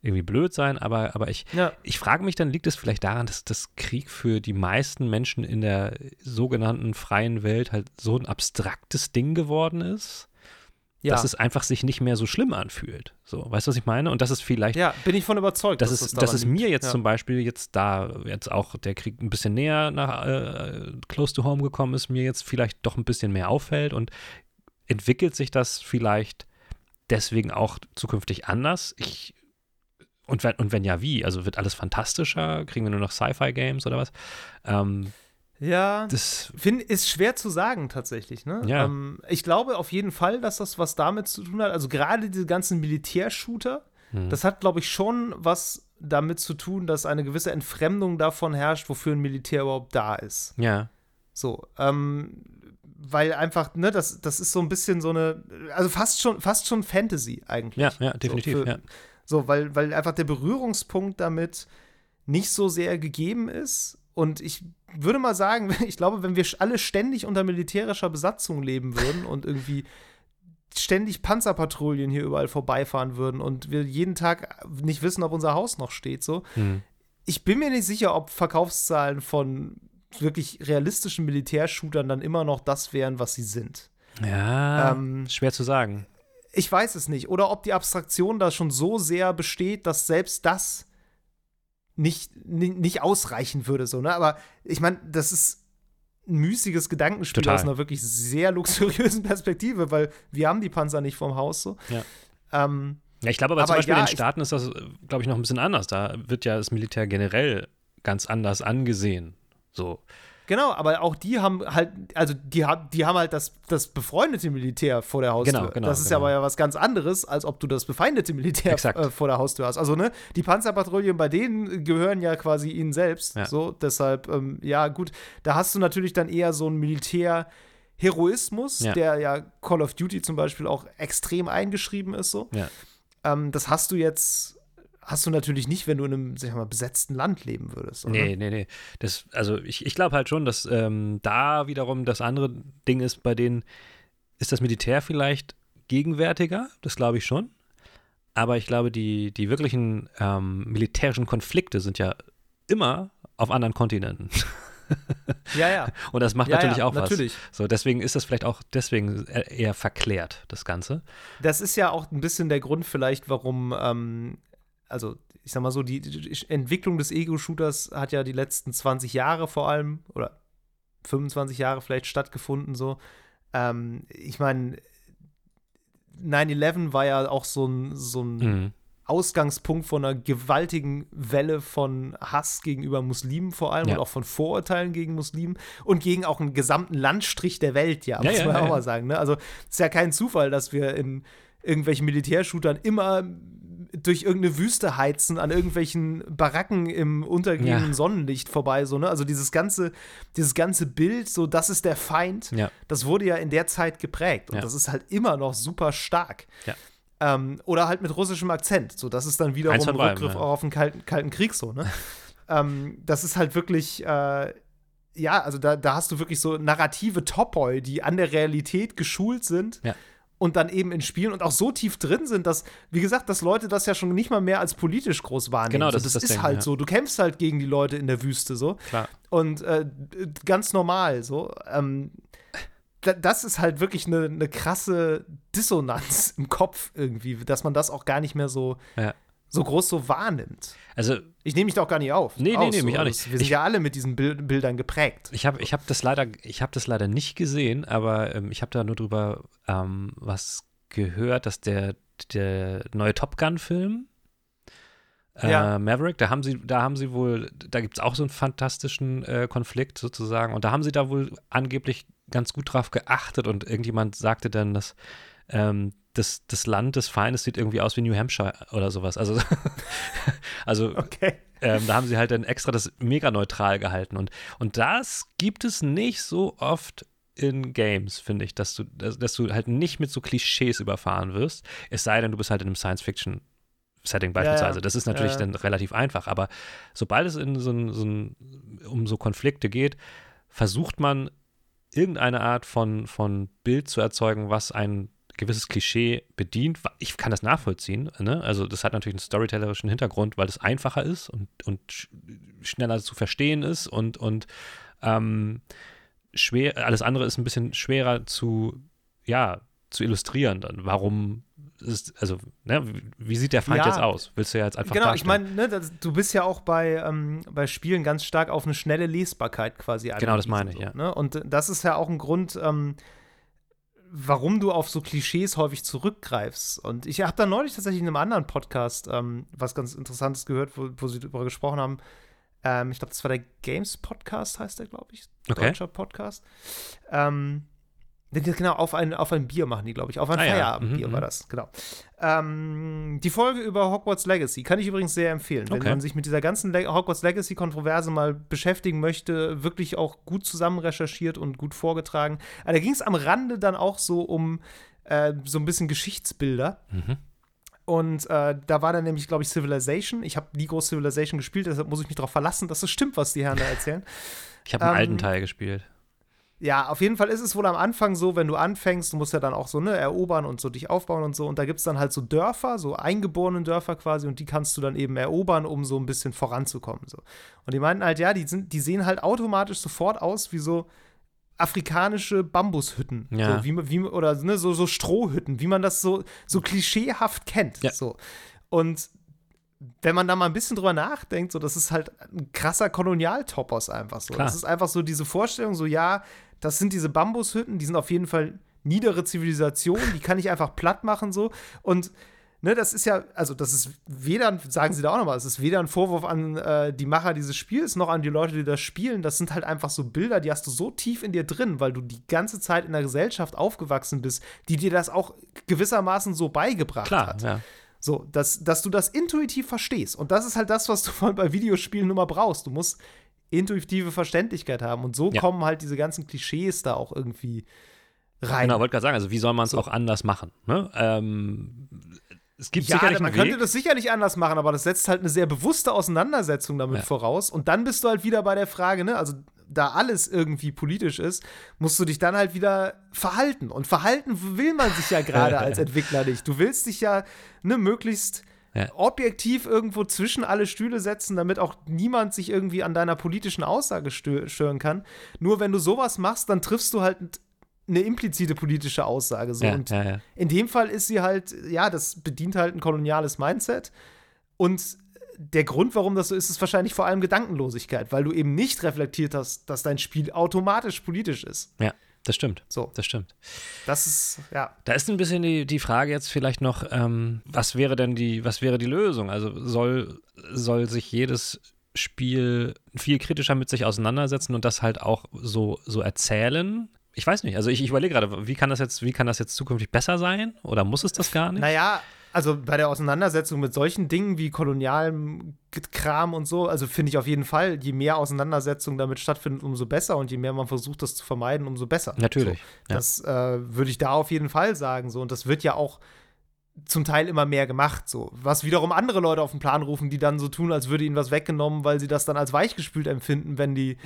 irgendwie blöd sein, aber, aber ich, Ja. ich frage mich dann, liegt es vielleicht daran, dass das Krieg für die meisten Menschen in der sogenannten freien Welt halt so ein abstraktes Ding geworden ist, Ja. dass es einfach sich nicht mehr so schlimm anfühlt. So, weißt du, was ich meine? Und das ist vielleicht, ja, bin ich von überzeugt. das ist, daran das ist mir jetzt ja. zum Beispiel jetzt da jetzt auch der Krieg ein bisschen näher nach äh, Close to Home gekommen ist, mir jetzt vielleicht doch ein bisschen mehr auffällt und entwickelt sich das vielleicht deswegen auch zukünftig anders? Ich und wenn, und wenn ja, wie? Also wird alles fantastischer? Kriegen wir nur noch Sci-Fi-Games oder was? Ähm, Ja. das, Find, ist schwer zu sagen tatsächlich. Ne? Ja. Ähm, ich glaube auf jeden Fall, dass das was damit zu tun hat. Also gerade diese ganzen Militärshooter, hm. das hat, glaube ich, schon was damit zu tun, dass eine gewisse Entfremdung davon herrscht, wofür ein Militär überhaupt da ist. ja, So, ähm, weil einfach, ne, das, das ist so ein bisschen so eine, also fast schon, fast schon Fantasy eigentlich. ja, ja, definitiv. So, für- ja. So, weil, weil einfach der Berührungspunkt damit nicht so sehr gegeben ist. Und ich würde mal sagen, ich glaube, wenn wir alle ständig unter militärischer Besatzung leben würden und irgendwie ständig Panzerpatrouillen hier überall vorbeifahren würden und wir jeden Tag nicht wissen, ob unser Haus noch steht, so. Hm. Ich bin mir nicht sicher, ob Verkaufszahlen von wirklich realistischen Militärshootern dann immer noch das wären, was sie sind. ja Ähm, schwer zu sagen. Ich weiß es nicht. Oder ob die Abstraktion da schon so sehr besteht, dass selbst das nicht, ni- nicht ausreichen würde. So, ne? Aber ich meine, das ist ein müßiges Gedankenspiel Total. aus einer wirklich sehr luxuriösen Perspektive, weil wir haben die Panzer nicht vom Haus so. Ja. Ähm, Ja, ich glaube aber, zum Aber Beispiel ja, in den Staaten ist das, glaube ich, noch ein bisschen anders. Da wird ja das Militär generell ganz anders angesehen. So. Genau, aber auch die haben halt, also die, haben- die haben halt das, das befreundete Militär vor der Haustür. Genau, genau, das ist genau. aber ja was ganz anderes, als ob du das befeindete Militär äh, vor der Haustür hast. Also, ne, die Panzerpatrouillen bei denen gehören ja quasi ihnen selbst. Ja. So, deshalb, ähm, ja, gut, da hast du natürlich dann eher so einen Militärheroismus, Ja. der ja Call of Duty zum Beispiel auch extrem eingeschrieben ist. So. Ja. Ähm, das hast du jetzt, hast du natürlich nicht, wenn du in einem, sag ich mal, besetzten Land leben würdest. Oder? Nee, nee, nee. Das, also ich, ich glaube halt schon, dass ähm, da wiederum das andere Ding ist, bei denen ist das Militär vielleicht gegenwärtiger, das glaube ich schon. Aber ich glaube, die, die wirklichen ähm, militärischen Konflikte sind ja immer auf anderen Kontinenten. Ja, ja. Und das macht ja, natürlich ja, auch natürlich. was. So, deswegen ist das vielleicht auch deswegen eher verklärt, das Ganze. Das ist ja auch ein bisschen der Grund vielleicht, warum ähm, also ich sag mal so, die, die Entwicklung des Ego-Shooters hat ja die letzten 20 Jahre vor allem oder 25 Jahre vielleicht stattgefunden, so. Ähm, ich meine, 9-11 war ja auch so ein, so ein mhm. Ausgangspunkt von einer gewaltigen Welle von Hass gegenüber Muslimen vor allem ja. und auch von Vorurteilen gegen Muslimen und gegen auch einen gesamten Landstrich der Welt, ja, muss ja, man ja, auch mal sagen. Ne? Also es ist ja kein Zufall, dass wir in irgendwelchen Militärshootern immer durch irgendeine Wüste heizen, an irgendwelchen Baracken im untergehenden ja. Sonnenlicht vorbei, so, ne? Also dieses ganze, dieses ganze Bild, so, das ist der Feind, ja. das wurde ja in der Zeit geprägt. Und ja. das ist halt immer noch super stark. Ähm, oder halt mit russischem Akzent. So, das ist dann wiederum ein Rückgriff auch auf den Kalten, Kalten Krieg, so, ne? ähm, das ist halt wirklich. Äh, ja, also da, da hast du wirklich so narrative Topoi, die an der Realität geschult sind. Ja und dann eben in Spielen und auch so tief drin sind, dass, wie gesagt, dass Leute das ja schon nicht mal mehr als politisch groß wahrnehmen. Genau, das, so, das ist, das ist Ding, halt ja. so. Du kämpfst halt gegen die Leute in der Wüste so. Klar. Und äh, ganz normal so. Ähm, das ist halt wirklich eine, eine krasse Dissonanz im Kopf irgendwie, dass man das auch gar nicht mehr so ja so groß so wahrnimmt. Also ich nehme mich doch gar nicht auf. Nee, nee, nee, mich auch nicht. Wir sind ich, ja alle mit diesen Bild Bildern geprägt. Ich habe ich hab das leider ich habe das leider nicht gesehen, aber ähm, ich habe da nur drüber ähm, was gehört, dass der der neue Top Gun Film äh, ja. Maverick, da haben sie, da haben sie wohl, da gibt es auch so einen fantastischen äh, Konflikt sozusagen. Und da haben sie da wohl angeblich ganz gut drauf geachtet und irgendjemand sagte dann, dass ähm, das, das Land des Feindes sieht irgendwie aus wie New Hampshire oder sowas. Also, also okay. ähm, da haben sie halt dann extra das mega neutral gehalten. Und, und das gibt es nicht so oft in Games, finde ich, dass du, dass, dass, du halt nicht mit so Klischees überfahren wirst. Es sei denn, du bist halt in einem Science-Fiction. Setting beispielsweise. Ja, ja. Das ist natürlich ja, dann relativ einfach, aber sobald es in so ein, so ein, um so Konflikte geht, versucht man irgendeine Art von, von Bild zu erzeugen, was ein gewisses Klischee bedient. Ich kann das nachvollziehen. Ne? Also das hat natürlich einen storytellerischen Hintergrund, weil es einfacher ist und, und schneller zu verstehen ist und, und ähm, schwer, alles andere ist ein bisschen schwerer zu, ja, zu illustrieren dann. Warum ist, also, ne, wie sieht der Feind ja, jetzt aus? Willst du ja jetzt einfach Genau, darstellen. ich meine, ne, du bist ja auch bei, ähm, bei Spielen ganz stark auf eine schnelle Lesbarkeit quasi Genau, das meine ich, so, ja. Ne? Und das ist ja auch ein Grund, ähm, warum du auf so Klischees häufig zurückgreifst. Und ich habe da neulich tatsächlich in einem anderen Podcast ähm, was ganz Interessantes gehört, wo, wo sie darüber gesprochen haben. Ähm, ich glaube, das war der Games Podcast, heißt der, glaube ich. Okay. Deutscher Podcast. Ähm, Genau, auf ein, auf ein Bier machen die, glaube ich. Auf ein ah, Feierabendbier ja. mhm, war mhm. das, genau. Ähm, die Folge über Hogwarts Legacy kann ich übrigens sehr empfehlen. Wenn okay. man sich mit dieser ganzen Le Hogwarts Legacy-Kontroverse mal beschäftigen möchte, wirklich auch gut zusammen recherchiert und gut vorgetragen. Aber da ging es am Rande dann auch so um äh, so ein bisschen Geschichtsbilder. Mhm. Und äh, da war dann nämlich, glaube ich, Civilization. Ich habe nie groß Civilization gespielt, deshalb muss ich mich darauf verlassen, dass es stimmt, was die Herren da erzählen. Ich habe einen ähm, alten Teil gespielt. Ja, auf jeden Fall ist es wohl am Anfang so, wenn du anfängst, du musst ja dann auch so, ne, erobern und so dich aufbauen und so. Und da gibt es dann halt so Dörfer, so eingeborene Dörfer quasi, und die kannst du dann eben erobern, um so ein bisschen voranzukommen. So. Und die meinten halt, ja, die, sind, die sehen halt automatisch sofort aus wie so afrikanische Bambushütten. Ja. So, wie, wie, oder ne, so, so Strohhütten, wie man das so, so klischeehaft kennt. Ja. So. Und wenn man da mal ein bisschen drüber nachdenkt, so, das ist halt ein krasser Kolonialtopos einfach so. Klar. Das ist einfach so diese Vorstellung, so, ja, das sind diese Bambushütten, die sind auf jeden Fall niedere Zivilisationen, die kann ich einfach platt machen so und ne, das ist ja, also das ist weder, sagen sie da auch nochmal, es ist weder ein Vorwurf an äh, die Macher dieses Spiels noch an die Leute, die das spielen. Das sind halt einfach so Bilder, die hast du so tief in dir drin, weil du die ganze Zeit in der Gesellschaft aufgewachsen bist, die dir das auch gewissermaßen so beigebracht Klar, hat. Ja. So, dass, dass du das intuitiv verstehst. Und das ist halt das, was du bei Videospielen immer brauchst. Du musst intuitive Verständlichkeit haben. Und so ja. kommen halt diese ganzen Klischees da auch irgendwie rein. Genau, wollte gerade sagen, also wie soll man es so. auch anders machen? Ne? Ähm, es gibt ja, sicherlich man könnte das sicherlich anders machen, aber das setzt halt eine sehr bewusste Auseinandersetzung damit ja. voraus. Und dann bist du halt wieder bei der Frage, ne, also da alles irgendwie politisch ist, musst du dich dann halt wieder verhalten. Und verhalten will man sich ja gerade als Entwickler nicht. Du willst dich ja ne, möglichst ja. objektiv irgendwo zwischen alle Stühle setzen, damit auch niemand sich irgendwie an deiner politischen Aussage stören kann. Nur wenn du sowas machst, dann triffst du halt eine implizite politische Aussage. So. Ja, und ja, in dem Fall ist sie halt, ja, das bedient halt ein koloniales Mindset. Und der Grund, warum das so ist, ist wahrscheinlich vor allem Gedankenlosigkeit, weil du eben nicht reflektiert hast, dass dein Spiel automatisch politisch ist. Ja. Das stimmt. So. Das stimmt. Das ist, ja. Da ist ein bisschen die, die Frage jetzt vielleicht noch, ähm, was wäre denn die, was wäre die Lösung? Also soll, soll sich jedes Spiel viel kritischer mit sich auseinandersetzen und das halt auch so, so erzählen? Ich weiß nicht. Also ich, ich überlege gerade, wie kann das jetzt, wie kann das jetzt zukünftig besser sein? Oder muss es das gar nicht? Naja, also bei der Auseinandersetzung mit solchen Dingen wie kolonialem Kram und so, also finde ich auf jeden Fall, je mehr Auseinandersetzung damit stattfindet, umso besser und je mehr man versucht, das zu vermeiden, umso besser. Natürlich. So, das äh, würde ich da auf jeden Fall sagen. So. Und das wird ja auch zum Teil immer mehr gemacht, so. Was wiederum andere Leute auf den Plan rufen, die dann so tun, als würde ihnen was weggenommen, weil sie das dann als weichgespült empfinden, wenn die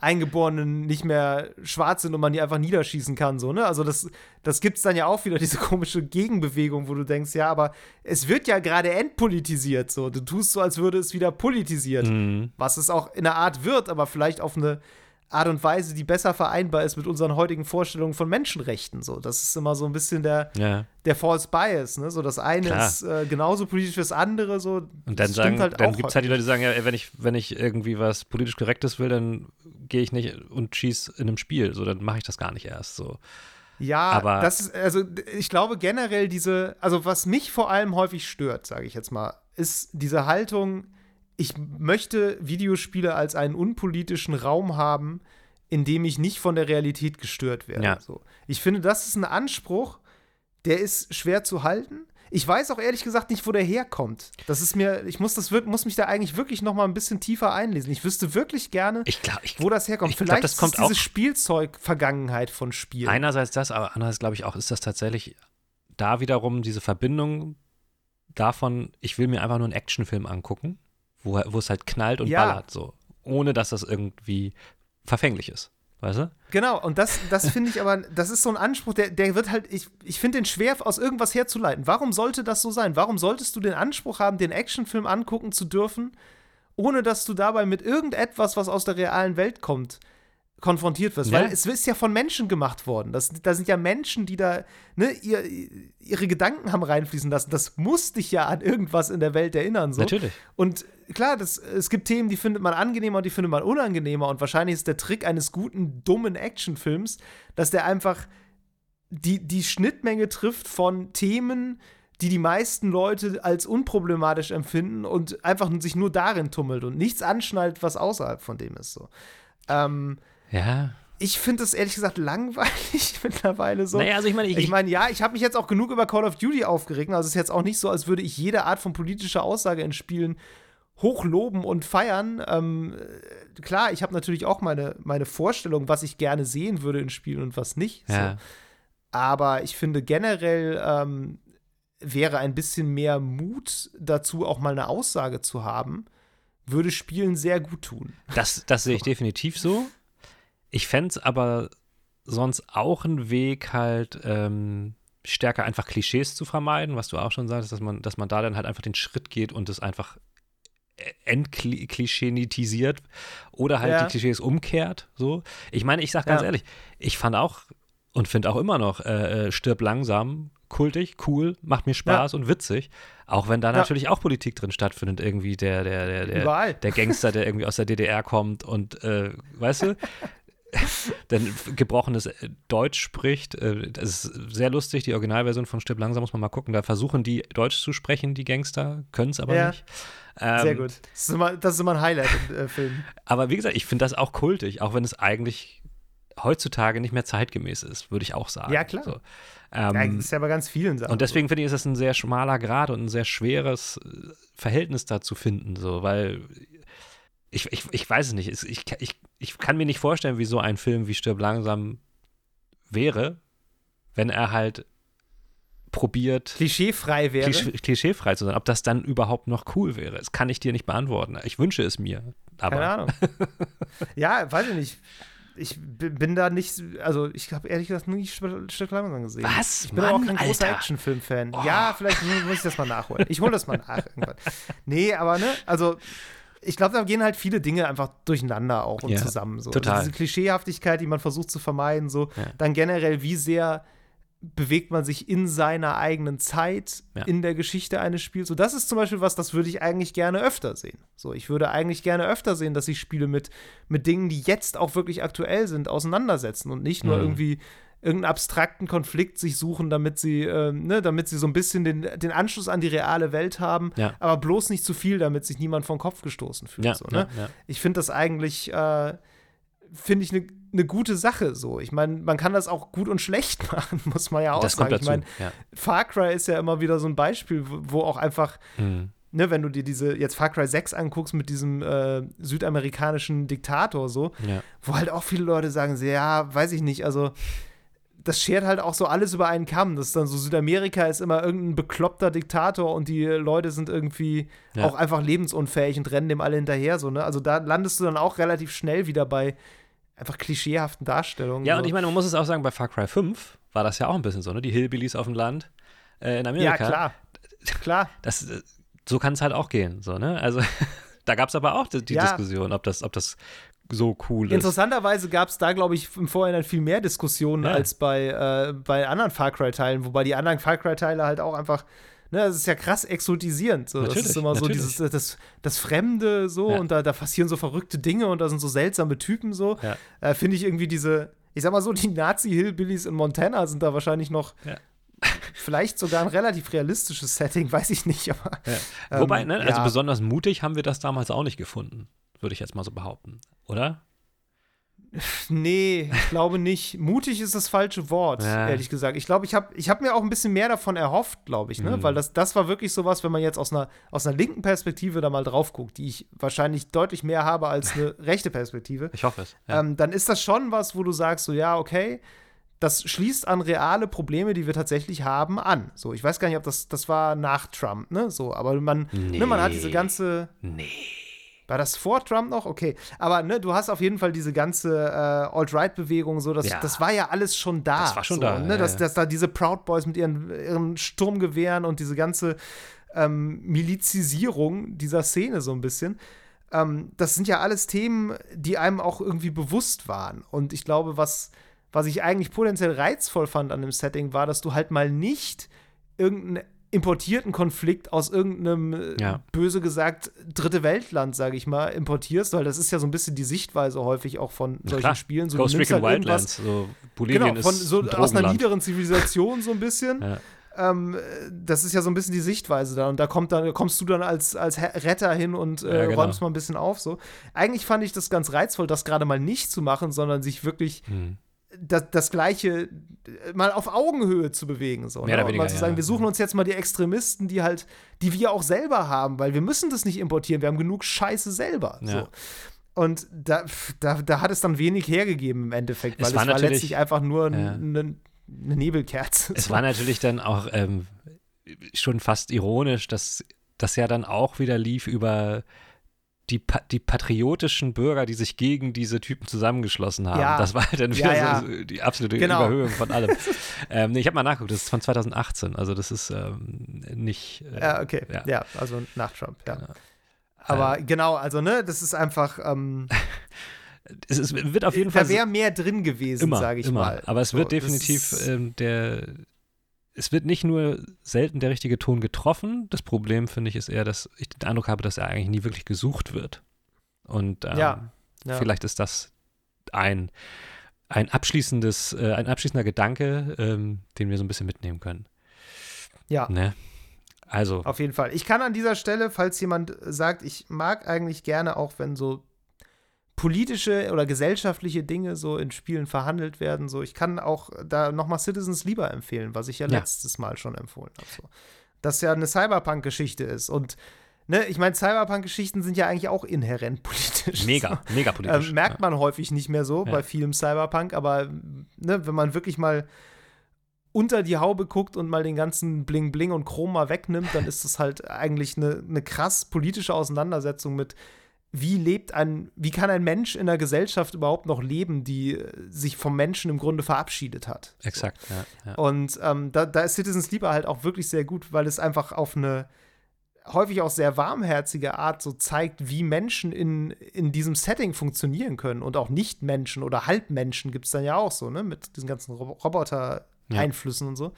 Eingeborenen nicht mehr schwarz sind und man die einfach niederschießen kann, so, ne? Also das, das gibt's dann ja auch wieder, diese komische Gegenbewegung, wo du denkst, ja, aber es wird ja gerade entpolitisiert, so. Du tust so, als würde es wieder politisiert. Mhm. Was es auch in der Art wird, aber vielleicht auf eine Art und Weise, die besser vereinbar ist mit unseren heutigen Vorstellungen von Menschenrechten. So, das ist immer so ein bisschen der, Ja. der False Bias. Ne? So, das eine Klar. ist äh, genauso politisch wie das andere. So, Und dann sagen, halt dann gibt es halt die Leute, die sagen, ja, ey, wenn ich, wenn ich irgendwie was politisch Korrektes will, dann gehe ich nicht und schieß in einem Spiel. So, dann mache ich das gar nicht erst. So. Ja, aber- das ist, also ich glaube generell diese, also was mich vor allem häufig stört, sage ich jetzt mal, ist diese Haltung, ich möchte Videospiele als einen unpolitischen Raum haben, in dem ich nicht von der Realität gestört werde. Ja. So. Ich finde, das ist ein Anspruch, der ist schwer zu halten. Ich weiß auch ehrlich gesagt nicht, wo der herkommt. Das ist mir, ich muss das muss mich da eigentlich wirklich noch mal ein bisschen tiefer einlesen. Ich wüsste wirklich gerne, Ich glaube, ich, wo das herkommt. ich glaub, Vielleicht das kommt ist diese Spielzeug-Vergangenheit von Spielen. einerseits das, aber andererseits glaube ich auch, ist das tatsächlich da wiederum diese Verbindung davon, ich will mir einfach nur einen Actionfilm angucken, wo, wo es halt knallt und Ja. ballert, so. Ohne dass das irgendwie verfänglich ist. Weißt du? Genau, und das, das finde ich aber, das ist so ein Anspruch, der, der wird halt, ich, ich finde den schwer aus irgendwas herzuleiten. Warum sollte das so sein? Warum solltest du den Anspruch haben, den Actionfilm angucken zu dürfen, ohne dass du dabei mit irgendetwas, was aus der realen Welt kommt, konfrontiert wirst? Ja. Weil es ist ja von Menschen gemacht worden. Das, da sind ja Menschen, die da ne, ihr, ihre Gedanken haben reinfließen lassen. Das muss dich ja an irgendwas in der Welt erinnern. So. Natürlich. Und klar, das, es gibt Themen, die findet man angenehmer und die findet man unangenehmer. Und wahrscheinlich ist der Trick eines guten, dummen Actionfilms, dass der einfach die, die Schnittmenge trifft von Themen, die die meisten Leute als unproblematisch empfinden und einfach sich nur darin tummelt und nichts anschnallt, was außerhalb von dem ist. So. Ähm, Ja. ich finde es ehrlich gesagt langweilig mittlerweile so. Naja, also ich meine, ich, Ich meine, ja, ich habe mich jetzt auch genug über Call of Duty aufgeregt. Also es ist jetzt auch nicht so, als würde ich jede Art von politischer Aussage in Spielen hochloben und feiern. Ähm, äh, klar, ich habe natürlich auch meine, meine Vorstellung, was ich gerne sehen würde in Spielen und was nicht. ja. So. Aber ich finde generell ähm, wäre ein bisschen mehr Mut dazu, auch mal eine Aussage zu haben, würde Spielen sehr gut tun. Das, das sehe ich definitiv so. Ich fände es aber sonst auch ein Weg, halt ähm, stärker einfach Klischees zu vermeiden, was du auch schon sagst, dass man, dass man da dann halt einfach den Schritt geht und es einfach entklischenitisiert oder halt Ja. die Klischees umkehrt. So. Ich meine, ich sag ganz Ja. ehrlich, ich fand auch und finde auch immer noch äh, äh, Stirb langsam kultig, cool, macht mir Spaß und witzig. Auch wenn da Ja. natürlich auch Politik drin stattfindet, irgendwie der, der, der, der, der Gangster, der irgendwie aus der DDR kommt und, äh, weißt du, dann gebrochenes äh, Deutsch spricht. Äh, das ist sehr lustig, die Originalversion von Stirb langsam muss man mal gucken. Da versuchen die Deutsch zu sprechen, die Gangster, können es aber Ja. nicht. Ähm, Sehr gut. Das ist immer, das ist immer ein Highlight im äh, Film. Aber wie gesagt, ich finde das auch kultig, auch wenn es eigentlich heutzutage nicht mehr zeitgemäß ist, würde ich auch sagen. Ja, klar. So. Ja, Ähm, das ist ja bei ganz vielen Sachen. und deswegen finde ich, ist es ein sehr schmaler Grad und ein sehr schweres äh, Verhältnis da zu finden, so, weil ich, ich, ich weiß es nicht. Ich, ich, ich kann mir nicht vorstellen, wie so ein Film wie Stirb langsam wäre, wenn er halt probiert, klischeefrei wäre. klischee, klischeefrei zu sein. Ob das dann überhaupt noch cool wäre, das kann ich dir nicht beantworten. Ich wünsche es mir. Aber Keine Ahnung. ja, weiß ich nicht. Ich bin da nicht, also ich habe ehrlich gesagt nie St- Stück langsam gesehen. Was? Ich bin aber auch Mann, kein großer. Actionfilm-Fan. Oh. Ja, vielleicht mu- muss ich das mal nachholen. Ich hole das mal nach irgendwann. Nee, aber ne, also ich glaube, da gehen halt viele Dinge einfach durcheinander auch und Ja, zusammen. So. total. Also diese Klischeehaftigkeit, die man versucht zu vermeiden, so. Ja. Dann generell, wie sehr bewegt man sich in seiner eigenen Zeit Ja. in der Geschichte eines Spiels. So, das ist zum Beispiel was, das würde ich eigentlich gerne öfter sehen. So, ich würde eigentlich gerne öfter sehen, dass sich Spiele mit, mit Dingen, die jetzt auch wirklich aktuell sind, auseinandersetzen und nicht nur Mhm. irgendwie irgendeinen abstrakten Konflikt sich suchen, damit sie, ähm, ne, damit sie so ein bisschen den, den Anschluss an die reale Welt haben, Ja. aber bloß nicht zu viel, damit sich niemand vom Kopf gestoßen fühlt. Ja, so, ne? ja. Ich finde das eigentlich, äh, finde ich eine ne gute Sache so. Ich meine, man kann das auch gut und schlecht machen, muss man ja auch Das sagen. Ich meine. Far Cry ist ja immer wieder so ein Beispiel, wo, wo auch einfach, Mhm. ne, wenn du dir diese, jetzt Far Cry 6 anguckst mit diesem äh, südamerikanischen Diktator so, ja. wo halt auch viele Leute sagen, ja, weiß ich nicht, also das schert halt auch so alles über einen Kamm. Das ist dann so, Südamerika ist immer irgendein bekloppter Diktator und die Leute sind irgendwie Ja. auch einfach lebensunfähig und rennen dem alle hinterher, so, ne? Also da landest du dann auch relativ schnell wieder bei einfach klischeehaften Darstellungen. Ja, so. und ich meine, man muss es auch sagen, bei Far Cry 5 war das ja auch ein bisschen so, ne? Die Hillbillies auf dem Land äh, in Amerika. Ja, klar. Klar. Das, äh, so kann es halt auch gehen, so, ne? Also, da gab es aber auch die, die Ja. Diskussion, ob das, ob das so cool ist. Interessanterweise gab es da, glaube ich, im Vorhinein viel mehr Diskussionen Ja. als bei, äh, bei anderen Far Cry-Teilen, wobei die anderen Far Cry-Teile halt auch einfach, ne, das ist ja krass exotisierend. So. Das ist immer so dieses, das, das Fremde so Ja. und da, da passieren so verrückte Dinge und da sind so seltsame Typen so. Ja. Äh, Finde ich irgendwie diese, ich sag mal so, die Nazi-Hillbillies in Montana sind da wahrscheinlich noch vielleicht sogar ein relativ realistisches Setting, weiß ich nicht, aber. Ja. Wobei, ähm, ne, also besonders mutig haben wir das damals auch nicht gefunden, würde ich jetzt mal so behaupten, oder? Nee, ich glaube nicht. Mutig ist das falsche Wort, Ja. ehrlich gesagt. Ich glaube, ich habe ich hab mir auch ein bisschen mehr davon erhofft, glaube ich, ne? Mhm. Weil das, das war wirklich sowas, wenn man jetzt aus einer, aus einer linken Perspektive da mal drauf guckt, die ich wahrscheinlich deutlich mehr habe als eine rechte Perspektive, Ich hoffe es. Ja. ähm, dann ist das schon was, wo du sagst, so, ja, okay, das schließt an reale Probleme, die wir tatsächlich haben, an. So, ich weiß gar nicht, ob das, das war nach Trump, ne? So, aber man, ne, man hat diese Nee. ganze. nee. War das vor Trump noch? Okay. Aber ne, du hast auf jeden Fall diese ganze äh, Alt-Right-Bewegung, so, das, Ja. das war ja alles schon da. Das war schon so, da, Ne, ja, dass, dass da diese Proud Boys mit ihren, ihren Sturmgewehren und diese ganze ähm, Milizisierung dieser Szene so ein bisschen. Ähm, das sind ja alles Themen, die einem auch irgendwie bewusst waren. Und ich glaube, was, was ich eigentlich potenziell reizvoll fand an dem Setting, war, dass du halt mal nicht irgendeinen importierten Konflikt aus irgendeinem, äh, Ja. böse gesagt, dritte Weltland, sage ich mal, importierst, weil das ist ja so ein bisschen die Sichtweise häufig auch von solchen klar. Spielen. So, Ghost Recon halt Wildlands, so Bolivien Genau, von so ein aus einer niederen Zivilisation so ein bisschen. Ja. Ähm, das ist ja so ein bisschen die Sichtweise da. Und da kommt dann, kommst du dann als, als Retter hin und äh, Ja, genau. räumst mal ein bisschen auf. So. Eigentlich fand ich das ganz reizvoll, das gerade mal nicht zu machen, sondern sich wirklich Hm. Das, das Gleiche äh, mal auf Augenhöhe zu bewegen. So, Mehr ne? oder Und mal weniger, zu sagen, ja. wir suchen uns jetzt mal die Extremisten, die halt, die wir auch selber haben, weil wir müssen das nicht importieren, wir haben genug Scheiße selber. Ja. So. Und da, da, da hat es dann wenig hergegeben im Endeffekt, Es weil war es war letztlich einfach nur Ja. eine eine Nebelkerze. Es So. war natürlich dann auch ähm, schon fast ironisch, dass das ja dann auch wieder lief über die, pa die patriotischen Bürger, die sich gegen diese Typen zusammengeschlossen haben. Ja. Das war halt dann wieder Ja, ja. so die absolute Genau. Überhöhung von allem. ähm, nee, ich habe mal nachgeguckt, das ist von 2018, also das ist ähm, nicht. Äh, Ja, okay. Ja. Also nach Trump, ja. Genau. Aber genau, also ne, das ist einfach, ähm, es, es wird auf jeden Fall da wäre mehr drin gewesen, sage ich immer. mal. Aber es So, wird definitiv ist- ähm, der. Es wird nicht nur selten der richtige Ton getroffen. Das Problem finde ich ist eher, dass ich den Eindruck habe, dass er eigentlich nie wirklich gesucht wird. Und ähm, Ja, ja. vielleicht ist das ein ein abschließendes, äh, ein abschließender Gedanke, ähm, den wir so ein bisschen mitnehmen können. Ja. Ne? Also, Auf jeden Fall. Ich kann an dieser Stelle, falls jemand sagt, ich mag eigentlich gerne auch, wenn so politische oder gesellschaftliche Dinge so in Spielen verhandelt werden, so ich kann auch da nochmal Citizens lieber empfehlen, was ich ja, Ja. letztes Mal schon empfohlen habe. So. Das ja eine Cyberpunk-Geschichte ist. Und ne, ich meine, Cyberpunk-Geschichten sind ja eigentlich auch inhärent politisch. mega, mega politisch. Ähm, merkt man häufig nicht mehr so Ja. bei vielem Cyberpunk, aber ne, wenn man wirklich mal unter die Haube guckt und mal den ganzen Bling Bling und Chrom mal wegnimmt, dann ist das halt eigentlich eine, eine krass politische Auseinandersetzung mit wie lebt ein, wie kann ein Mensch in einer Gesellschaft überhaupt noch leben, die äh, sich vom Menschen im Grunde verabschiedet hat. Exakt, ja. ja. Und ähm, da, da ist Citizens Lieber halt auch wirklich sehr gut, weil es einfach auf eine häufig auch sehr warmherzige Art so zeigt, wie Menschen in, in diesem Setting funktionieren können. Und auch Nicht-Menschen oder Halbmenschen gibt es dann ja auch so, ne? Mit diesen ganzen Rob Roboter. ja. Und so.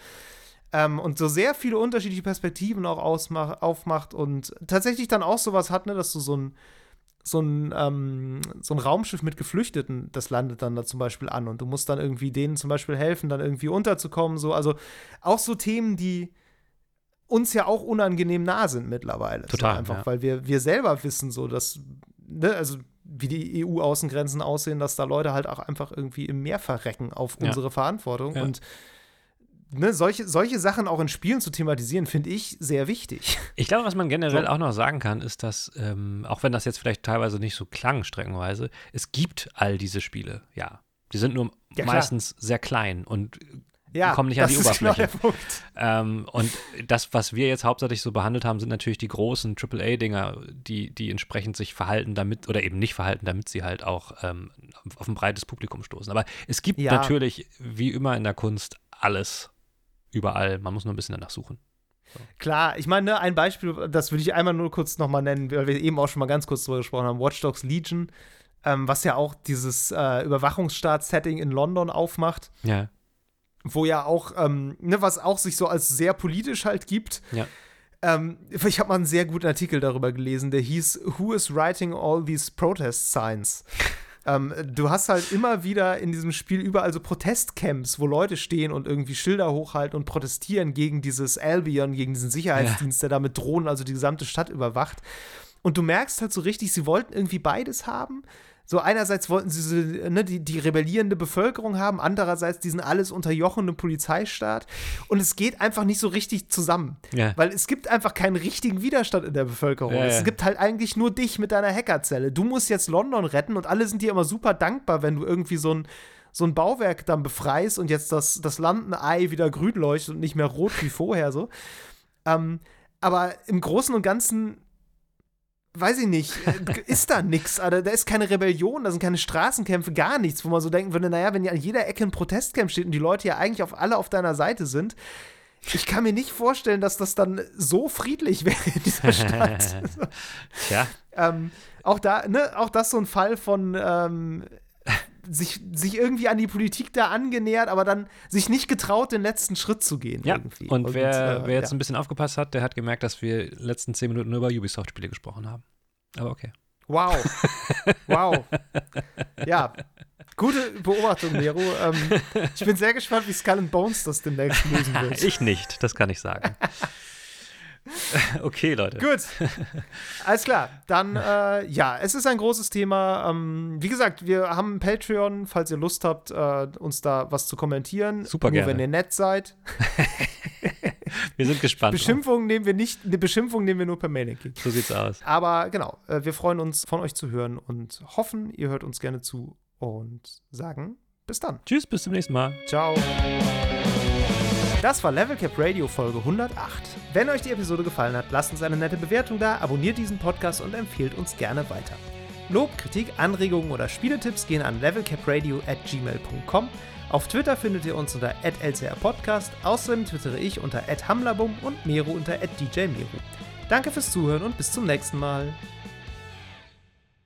Ähm, und so sehr viele unterschiedliche Perspektiven auch ausmach, aufmacht und tatsächlich dann auch sowas hat, ne, dass du so ein so ein, ähm, so ein Raumschiff mit Geflüchteten, das landet dann da zum Beispiel an und du musst dann irgendwie denen zum Beispiel helfen, dann irgendwie unterzukommen. So. Also auch so Themen, die uns ja auch unangenehm nah sind mittlerweile. Total. So einfach, ja. weil wir, wir selber wissen, so dass, ne, also wie die EU-Außengrenzen aussehen, dass da Leute halt auch einfach irgendwie im Meer verrecken auf Ja. unsere Verantwortung. Ja. Und ne, solche, solche Sachen auch in Spielen zu thematisieren, finde ich sehr wichtig. Ich glaube, was man generell So. auch noch sagen kann, ist, dass, ähm, auch wenn das jetzt vielleicht teilweise nicht so klang, streckenweise, es gibt all diese Spiele, ja. Die sind nur Ja, meistens sehr klein und Ja, kommen nicht an die genau Oberfläche. Punkt. Ähm, und das, was wir jetzt hauptsächlich so behandelt haben, sind natürlich die großen AAA-Dinger, die, die entsprechend sich verhalten damit oder eben nicht verhalten, damit sie halt auch ähm, auf ein breites Publikum stoßen. Aber es gibt Ja. natürlich, wie immer in der Kunst, alles überall. Man muss nur ein bisschen danach suchen. Klar, ich meine, ne, ein Beispiel, das will ich einmal nur kurz nochmal nennen, weil wir eben auch schon mal ganz kurz drüber gesprochen haben: Watch Dogs Legion, ähm, was ja auch dieses äh, Überwachungsstaat-Setting in London aufmacht, Ja. wo ja auch, ähm, ne, was auch sich so als sehr politisch halt gibt. Ja. Ähm, ich habe mal einen sehr guten Artikel darüber gelesen, der hieß Who is writing all these protest signs? ähm, du hast halt immer wieder in diesem Spiel überall so Protestcamps, wo Leute stehen und irgendwie Schilder hochhalten und protestieren gegen dieses Albion, gegen diesen Sicherheitsdienst, der da mit Drohnen also die gesamte Stadt überwacht. Und du merkst halt so richtig, sie wollten irgendwie beides haben. So einerseits wollten sie so, ne, die, die rebellierende Bevölkerung haben, andererseits diesen alles unterjochenden Polizeistaat. Und es geht einfach nicht so richtig zusammen. Ja. Weil es gibt einfach keinen richtigen Widerstand in der Bevölkerung. Ja. Es gibt halt eigentlich nur dich mit deiner Hackerzelle. Du musst jetzt London retten und alle sind dir immer super dankbar, wenn du irgendwie so ein, so ein Bauwerk dann befreist und jetzt das, das Landenei wieder grün leuchtet und nicht mehr rot wie vorher so. Ähm, aber im Großen und Ganzen weiß ich nicht, äh, ist da nichts. Also, da ist keine Rebellion, da sind keine Straßenkämpfe, gar nichts, wo man so denken würde, naja, wenn ja an jeder Ecke ein Protestcamp steht und die Leute ja eigentlich auf alle auf deiner Seite sind, ich kann mir nicht vorstellen, dass das dann so friedlich wäre in dieser Stadt. Tja, ähm, auch da, ne, auch das so ein Fall von ähm, sich, sich irgendwie an die Politik da angenähert, aber dann sich nicht getraut, den letzten Schritt zu gehen. ja. irgendwie. Und, wer, äh, wer jetzt ja. ein bisschen aufgepasst hat, der hat gemerkt, dass wir letzten zehn Minuten nur über Ubisoft-Spiele gesprochen haben. Aber okay. Wow. Wow. ja. Gute Beobachtung, Nero. Ähm, ich bin sehr gespannt, wie Skull and Bones das demnächst lösen wird. Ich nicht, das kann ich sagen. okay, Leute. Gut. Alles klar. Dann, äh, ja, es ist ein großes Thema. Ähm, wie gesagt, wir haben ein Patreon, falls ihr Lust habt, äh, uns da was zu kommentieren. Super Nur gerne. wenn ihr nett seid. Wir sind gespannt. Beschimpfung nehmen wir nicht, eine Beschimpfung nehmen wir nur per Mail entgegen. So sieht's aus. Aber genau, äh, wir freuen uns, von euch zu hören und hoffen, ihr hört uns gerne zu und sagen bis dann. Tschüss, bis zum nächsten Mal. Ciao. Das war Level Cap Radio Folge 108. Wenn euch die Episode gefallen hat, lasst uns eine nette Bewertung da, abonniert diesen Podcast und empfehlt uns gerne weiter. Lob, Kritik, Anregungen oder Spieletipps gehen an levelcapradio at gmail.com. Auf Twitter findet ihr uns unter @lcrpodcast. Außerdem twittere ich unter @hamlabum und Mero unter @djmero. Danke fürs Zuhören und bis zum nächsten Mal.